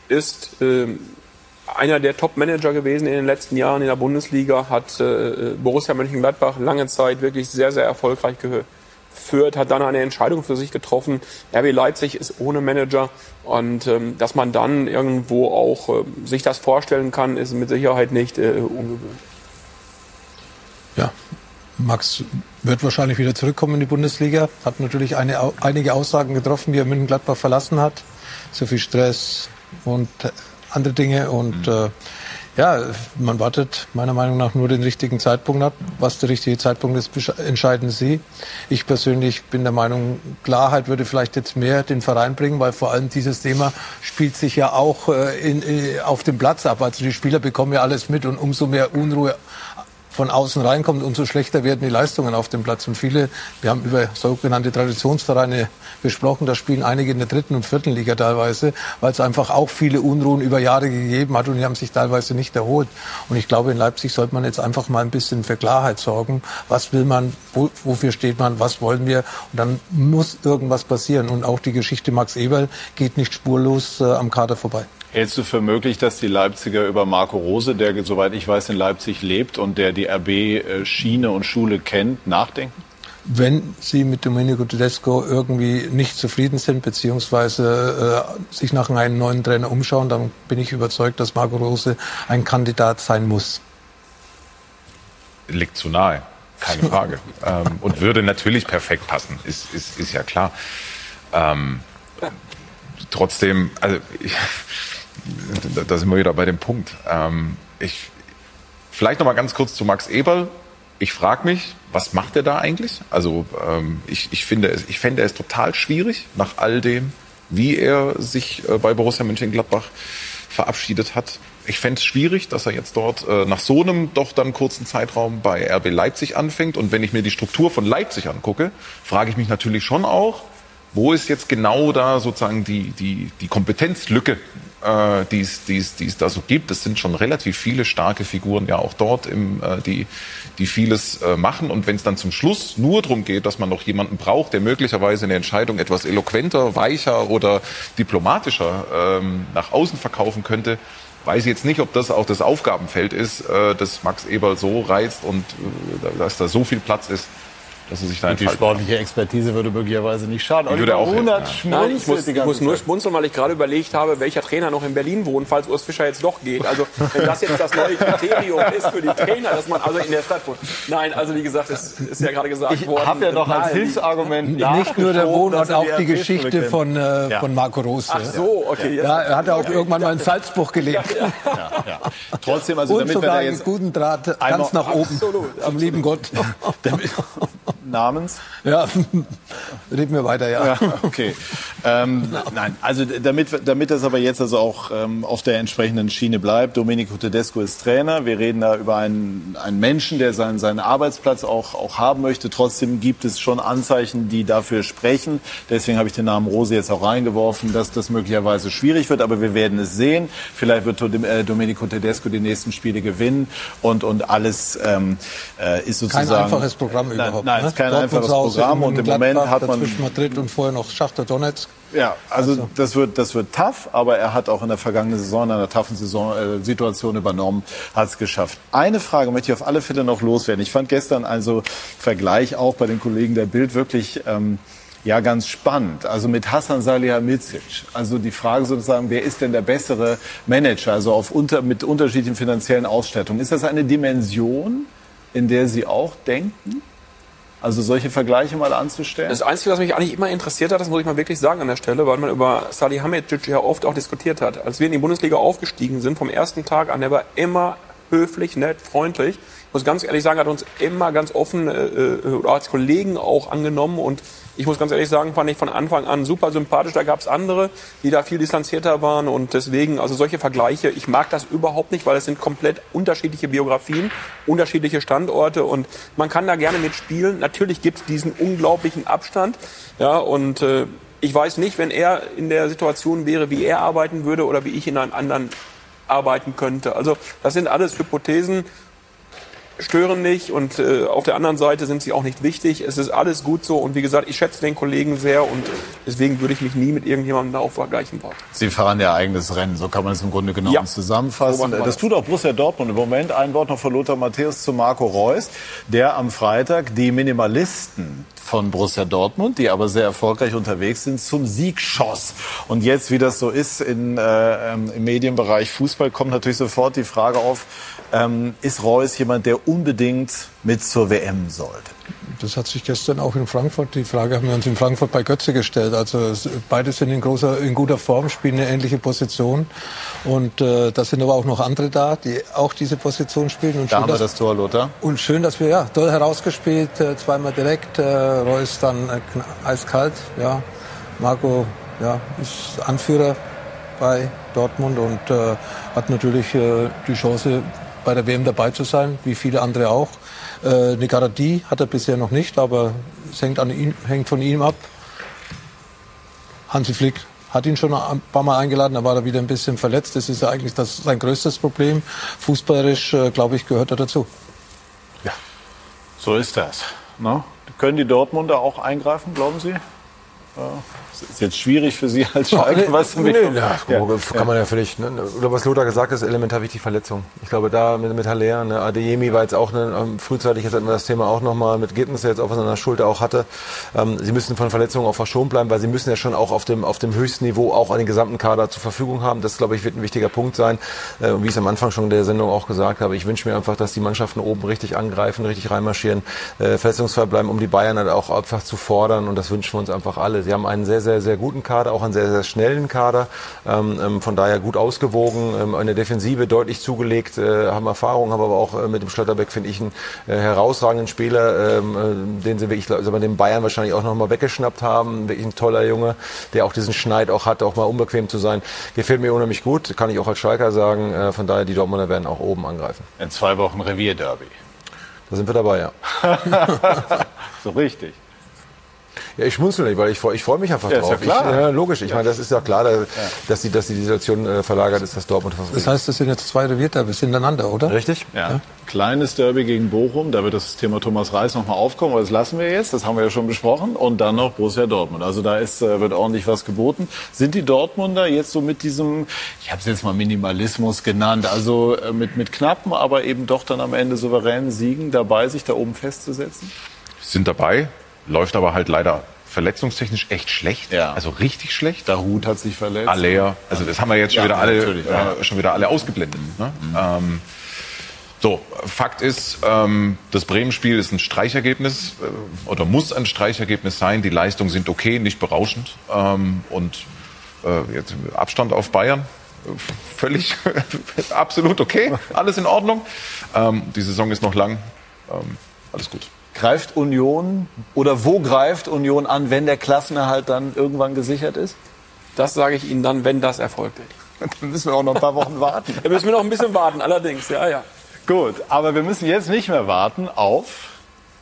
ist äh, einer der Top-Manager gewesen in den letzten Jahren in der Bundesliga, hat äh, Borussia Mönchengladbach lange Zeit wirklich sehr, sehr erfolgreich gehört Fürth hat dann eine Entscheidung für sich getroffen. RB Leipzig ist ohne Manager und ähm, dass man dann irgendwo auch äh, sich das vorstellen kann, ist mit Sicherheit nicht äh, ungewöhnlich. Ja, Max wird wahrscheinlich wieder zurückkommen in die Bundesliga. Hat natürlich eine, einige Aussagen getroffen, wie er München Gladbach verlassen hat. So viel Stress und andere Dinge und mhm. äh, ja, man wartet meiner Meinung nach nur den richtigen Zeitpunkt ab. Was der richtige Zeitpunkt ist, entscheiden Sie. Ich persönlich bin der Meinung, Klarheit würde vielleicht jetzt mehr den Verein bringen, weil vor allem dieses Thema spielt sich ja auch äh, in, in, auf dem Platz ab. Also die Spieler bekommen ja alles mit und umso mehr Unruhe von außen reinkommt, umso schlechter werden die Leistungen auf dem Platz. Und viele, wir haben über sogenannte Traditionsvereine besprochen, da spielen einige in der dritten und vierten Liga teilweise, weil es einfach auch viele Unruhen über Jahre gegeben hat und die haben sich teilweise nicht erholt. Und ich glaube, in Leipzig sollte man jetzt einfach mal ein bisschen für Klarheit sorgen. Was will man, wo, wofür steht man, was wollen wir? Und dann muss irgendwas passieren. Und auch die Geschichte Max Eberl geht nicht spurlos äh, am Kader vorbei. Hältst du für möglich, dass die Leipziger über Marco Rose, der, soweit ich weiß, in Leipzig lebt und der die RB-Schiene und Schule kennt, nachdenken? Wenn Sie mit Domenico Tedesco irgendwie nicht zufrieden sind, beziehungsweise äh, sich nach einem neuen Trainer umschauen, dann bin ich überzeugt, dass Marco Rose ein Kandidat sein muss. Liegt zu nahe, keine Frage. ähm, und würde natürlich perfekt passen, ist, ist, ist ja klar. Ähm, trotzdem, also ich, da sind wir wieder bei dem Punkt. Ähm, ich, vielleicht noch mal ganz kurz zu Max Eberl. Ich frage mich, was macht er da eigentlich? Also ähm, ich, ich finde es, ich fände es total schwierig nach all dem, wie er sich äh, bei Borussia Mönchengladbach verabschiedet hat. Ich fände es schwierig, dass er jetzt dort äh, nach so einem doch dann kurzen Zeitraum bei RB Leipzig anfängt. Und wenn ich mir die Struktur von Leipzig angucke, frage ich mich natürlich schon auch, wo ist jetzt genau da sozusagen die, die, die Kompetenzlücke, äh, die es da so gibt? Es sind schon relativ viele starke Figuren ja auch dort, im, äh, die, die vieles äh, machen. Und wenn es dann zum Schluss nur darum geht, dass man noch jemanden braucht, der möglicherweise eine Entscheidung etwas eloquenter, weicher oder diplomatischer ähm, nach außen verkaufen könnte, weiß ich jetzt nicht, ob das auch das Aufgabenfeld ist, äh, das Max Eberl so reizt und äh, dass da so viel Platz ist, dass er sich da Und die sportliche Expertise würde möglicherweise nicht schaden. Die würde auch helfen, Runert ja. Nein, ich muss, ich muss nur schmunzeln, weil ich gerade überlegt habe, welcher Trainer noch in Berlin wohnt, falls Urs Fischer jetzt doch geht. Also wenn das jetzt das neue Kriterium ist für die Trainer, dass man also in der Stadt wohnt. Nein, also wie gesagt, es ist ja gerade gesagt Ich worden. habe ja noch als. Hilfsargument Nicht nur der Wohnort, auch die Geschichte von, äh, Ja. von Marco Rose. Ach so, okay. Jetzt, Ja, er hat auch irgendwann mal in Salzburg gelebt. Ja, ja. Trotzdem, also Und damit wir da jetzt guten Draht ganz nach oben Absolut, zum lieben Gott. namens Ja, reden wir weiter, ja. Ja, okay. Ähm, nein, also damit, damit das aber jetzt also auch ähm, auf der entsprechenden Schiene bleibt, Domenico Tedesco ist Trainer. Wir reden da über einen, einen Menschen, der seinen, seinen Arbeitsplatz auch, auch haben möchte. Trotzdem gibt es schon Anzeichen, die dafür sprechen. Deswegen habe ich den Namen Rose jetzt auch reingeworfen, dass das möglicherweise schwierig wird. Aber wir werden es sehen. Vielleicht wird äh, Domenico Tedesco die nächsten Spiele gewinnen und, und alles ähm, äh, ist sozusagen... Kein einfaches Programm Nein, überhaupt. Nein, ne? Kein einfaches Programm und im Moment hat man dazwischen Madrid und vorher noch Schachter Donetsk. ja, also, das wird das wird tough, aber er hat auch in der vergangenen Saison, in einer toughen Saison, äh, Situation übernommen, hat es geschafft. Eine Frage möchte ich auf alle Fälle noch loswerden. Ich fand gestern also Vergleich auch bei den Kollegen der Bild wirklich ähm, ja ganz spannend. Also mit Hassan Salihamidzic. Also die Frage sozusagen, wer ist denn der bessere Manager? Also auf unter, mit unterschiedlichen finanziellen Ausstattungen. Ist das eine Dimension, in der Sie auch denken? Also solche Vergleiche mal anzustellen? Das Einzige, was mich eigentlich immer interessiert hat, das muss ich mal wirklich sagen an der Stelle, weil man über Salihamidzic ja oft auch diskutiert hat. Als wir in die Bundesliga aufgestiegen sind, vom ersten Tag an, der war immer höflich, nett, freundlich. Muss ganz ehrlich sagen, hat uns immer ganz offen äh, äh, als Kollegen auch angenommen und ich muss ganz ehrlich sagen, fand ich von Anfang an super sympathisch. Da gab es andere, die da viel distanzierter waren und deswegen, also solche Vergleiche, ich mag das überhaupt nicht, weil es sind komplett unterschiedliche Biografien, unterschiedliche Standorte und man kann da gerne mitspielen. Natürlich gibt es diesen unglaublichen Abstand, ja und äh, ich weiß nicht, wenn er in der Situation wäre, wie er arbeiten würde oder wie ich in einem anderen arbeiten könnte. Also das sind alles Hypothesen, stören nicht und äh, auf der anderen Seite sind sie auch nicht wichtig. Es ist alles gut so und wie gesagt, ich schätze den Kollegen sehr und deswegen würde ich mich nie mit irgendjemandem da auch vergleichen wollen. Sie fahren ihr eigenes Rennen, so kann man es im Grunde genommen Ja. zusammenfassen. Das. tut auch Borussia Dortmund im Moment. Ein Wort noch von Lothar Matthäus zu Marco Reus, der am Freitag die Minimalisten von Borussia Dortmund, die aber sehr erfolgreich unterwegs sind, zum Sieg schoss. Und jetzt, wie das so ist in, äh, ähm, im Medienbereich Fußball, kommt natürlich sofort die Frage auf, ähm, ist Reus jemand, der unbedingt mit zur WM sollte? Das hat sich gestern auch in Frankfurt, die Frage haben wir uns in Frankfurt bei Götze gestellt. Also beide sind in, großer, in guter Form, spielen eine ähnliche Position. Und äh, da sind aber auch noch andere da, die auch diese Position spielen. Und Da schön, haben wir dass- das Tor, Lothar. Und schön, dass wir, ja, toll herausgespielt, äh, zweimal direkt, äh, Reus dann äh, eiskalt, ja. Marco, ja, ist Anführer bei Dortmund und äh, hat natürlich äh, die Chance, bei der WM dabei zu sein, wie viele andere auch. Äh, eine Garantie hat er bisher noch nicht, aber es hängt, an ihm, hängt von ihm ab. Hansi Flick hat ihn schon ein paar Mal eingeladen, da war er wieder ein bisschen verletzt. Das ist ja eigentlich das, sein größtes Problem. Fußballerisch, äh, glaube ich, gehört er dazu. Ja, so ist das. No? Können die Dortmunder auch eingreifen, glauben Sie? Ja. Ist jetzt schwierig für Sie als Schalke, ja, was nee, nee, ja, kann man ja völlig. Ne? Oder was Lothar gesagt hat, ist elementar wichtig Verletzung. Ich glaube, da mit, mit Haller, ne, Adeyemi war jetzt auch eine, ähm, frühzeitig, jetzt hatten wir das Thema auch nochmal mit Gittens, der jetzt auch was an der Schulter auch hatte. Ähm, sie müssen von Verletzungen auch verschont bleiben, weil sie müssen ja schon auch auf dem, auf dem höchsten Niveau auch an den gesamten Kader zur Verfügung haben. Das, glaube ich, wird ein wichtiger Punkt sein. Äh, wie ich es am Anfang schon der Sendung auch gesagt habe, ich wünsche mir einfach, dass die Mannschaften oben richtig angreifen, richtig reinmarschieren, äh, verletzungsfrei bleiben, um die Bayern halt auch einfach zu fordern. Und das wünschen wir uns einfach alle. Sie haben einen sehr, sehr, sehr guten Kader auch einen sehr, sehr schnellen Kader. Ähm, ähm, von daher gut ausgewogen, ähm, eine Defensive deutlich zugelegt, äh, haben Erfahrung, haben aber auch äh, mit dem Schlotterbeck, finde ich, einen äh, herausragenden Spieler, ähm, äh, den sie wirklich, also bei den Bayern wahrscheinlich auch nochmal weggeschnappt haben. Wirklich ein toller Junge, der auch diesen Schneid auch hat, auch mal unbequem zu sein. Gefällt mir unheimlich gut, kann ich auch als Schalker sagen. Äh, von daher, die Dortmunder werden auch oben angreifen. In zwei Wochen Revierderby. Da sind wir dabei, ja. so richtig. Ja, ich schmunzel nicht, weil ich, ich freue mich einfach ja, drauf. Ist ja, klar. Ich, ja, logisch. Ich ja. meine, das ist ja klar, da, dass, die, dass die Situation äh, verlagert ist, dass Dortmund Das heißt, das sind jetzt zwei Revierderbys hintereinander, oder? Richtig. Ja. Kleines Derby gegen Bochum, da wird das Thema Thomas Reis nochmal aufkommen, aber das lassen wir jetzt, das haben wir ja schon besprochen. Und dann noch Borussia Dortmund. Also da ist, äh, wird ordentlich was geboten. Sind die Dortmunder jetzt so mit diesem, ich habe es jetzt mal Minimalismus genannt, also äh, mit, mit knappen, aber eben doch dann am Ende souveränen Siegen dabei, sich da oben festzusetzen? Sind dabei, läuft aber halt leider verletzungstechnisch echt schlecht. Ja. Also richtig schlecht. Der Hut hat sich verletzt. Alea. Also das haben wir jetzt schon, Ja, wieder, alle, äh, schon wieder alle ausgeblendet. Ne? Ähm, so, Fakt ist, ähm, das Bremen-Spiel ist ein Streichergebnis äh, oder muss ein Streichergebnis sein. Die Leistungen sind okay, nicht berauschend. Ähm, und äh, jetzt Abstand auf Bayern, äh, völlig, absolut okay, alles in Ordnung. Ähm, die Saison ist noch lang, ähm, alles gut. Greift Union oder wo greift Union an, wenn der Klassenerhalt dann irgendwann gesichert ist? Das sage ich Ihnen dann, wenn das erfolgt. Dann müssen wir auch noch ein paar Wochen warten. Da müssen wir noch ein bisschen warten, allerdings, ja, ja. Gut, aber wir müssen jetzt nicht mehr warten auf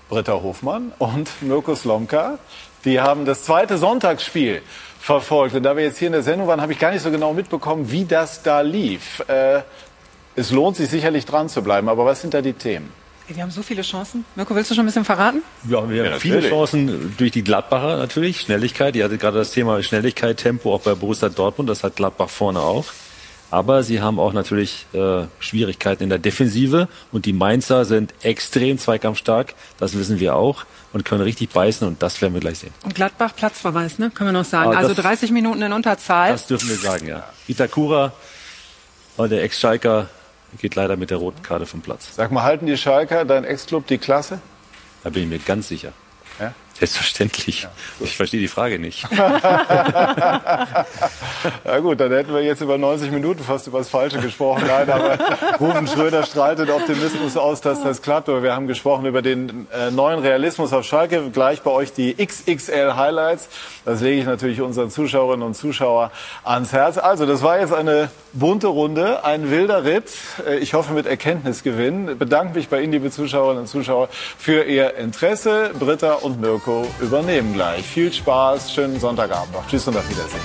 Britta Hofmann und Mirko Slomka. Die haben das zweite Sonntagsspiel verfolgt. Und da wir jetzt hier in der Sendung waren, habe ich gar nicht so genau mitbekommen, wie das da lief. Äh, es lohnt sich sicherlich dran zu bleiben, aber was sind da die Themen? Wir haben so viele Chancen. Mirko, willst du schon ein bisschen verraten? Ja, wir haben Ja, viele natürlich. Chancen durch die Gladbacher natürlich. Schnelligkeit, ihr hattet gerade das Thema Schnelligkeit, Tempo auch bei Borussia Dortmund, das hat Gladbach vorne auch. Aber sie haben auch natürlich äh, Schwierigkeiten in der Defensive und die Mainzer sind extrem zweikampfstark, das wissen wir auch und können richtig beißen und das werden wir gleich sehen. Und Gladbach Platzverweis, ne? Können wir noch sagen. Ah, also das- 30 Minuten in Unterzahl. Das dürfen wir sagen, ja. Itakura, und der Ex-Schalker, geht leider mit der roten Karte vom Platz. Sag mal, halten die Schalker, dein Ex-Club, die Klasse? Da bin ich mir ganz sicher. Ja? Selbstverständlich. ich verstehe die Frage nicht. Ja gut, dann hätten wir jetzt über 90 Minuten fast über das Falsche gesprochen. Nein, aber Rufen Schröder strahlt den Optimismus aus, dass das klappt. Aber wir haben gesprochen über den äh, neuen Realismus auf Schalke. Gleich bei euch die XXL Highlights. Das lege ich natürlich unseren Zuschauerinnen und Zuschauern ans Herz. Also, das war jetzt eine bunte Runde, ein wilder Ritt. Äh, Ich hoffe mit Erkenntnisgewinn. Bedanke mich bei Ihnen, liebe Zuschauerinnen und Zuschauer, für Ihr Interesse. Britta und Mirko übernehmen gleich. Viel Spaß, schönen Sonntagabend noch. Tschüss und auf Wiedersehen.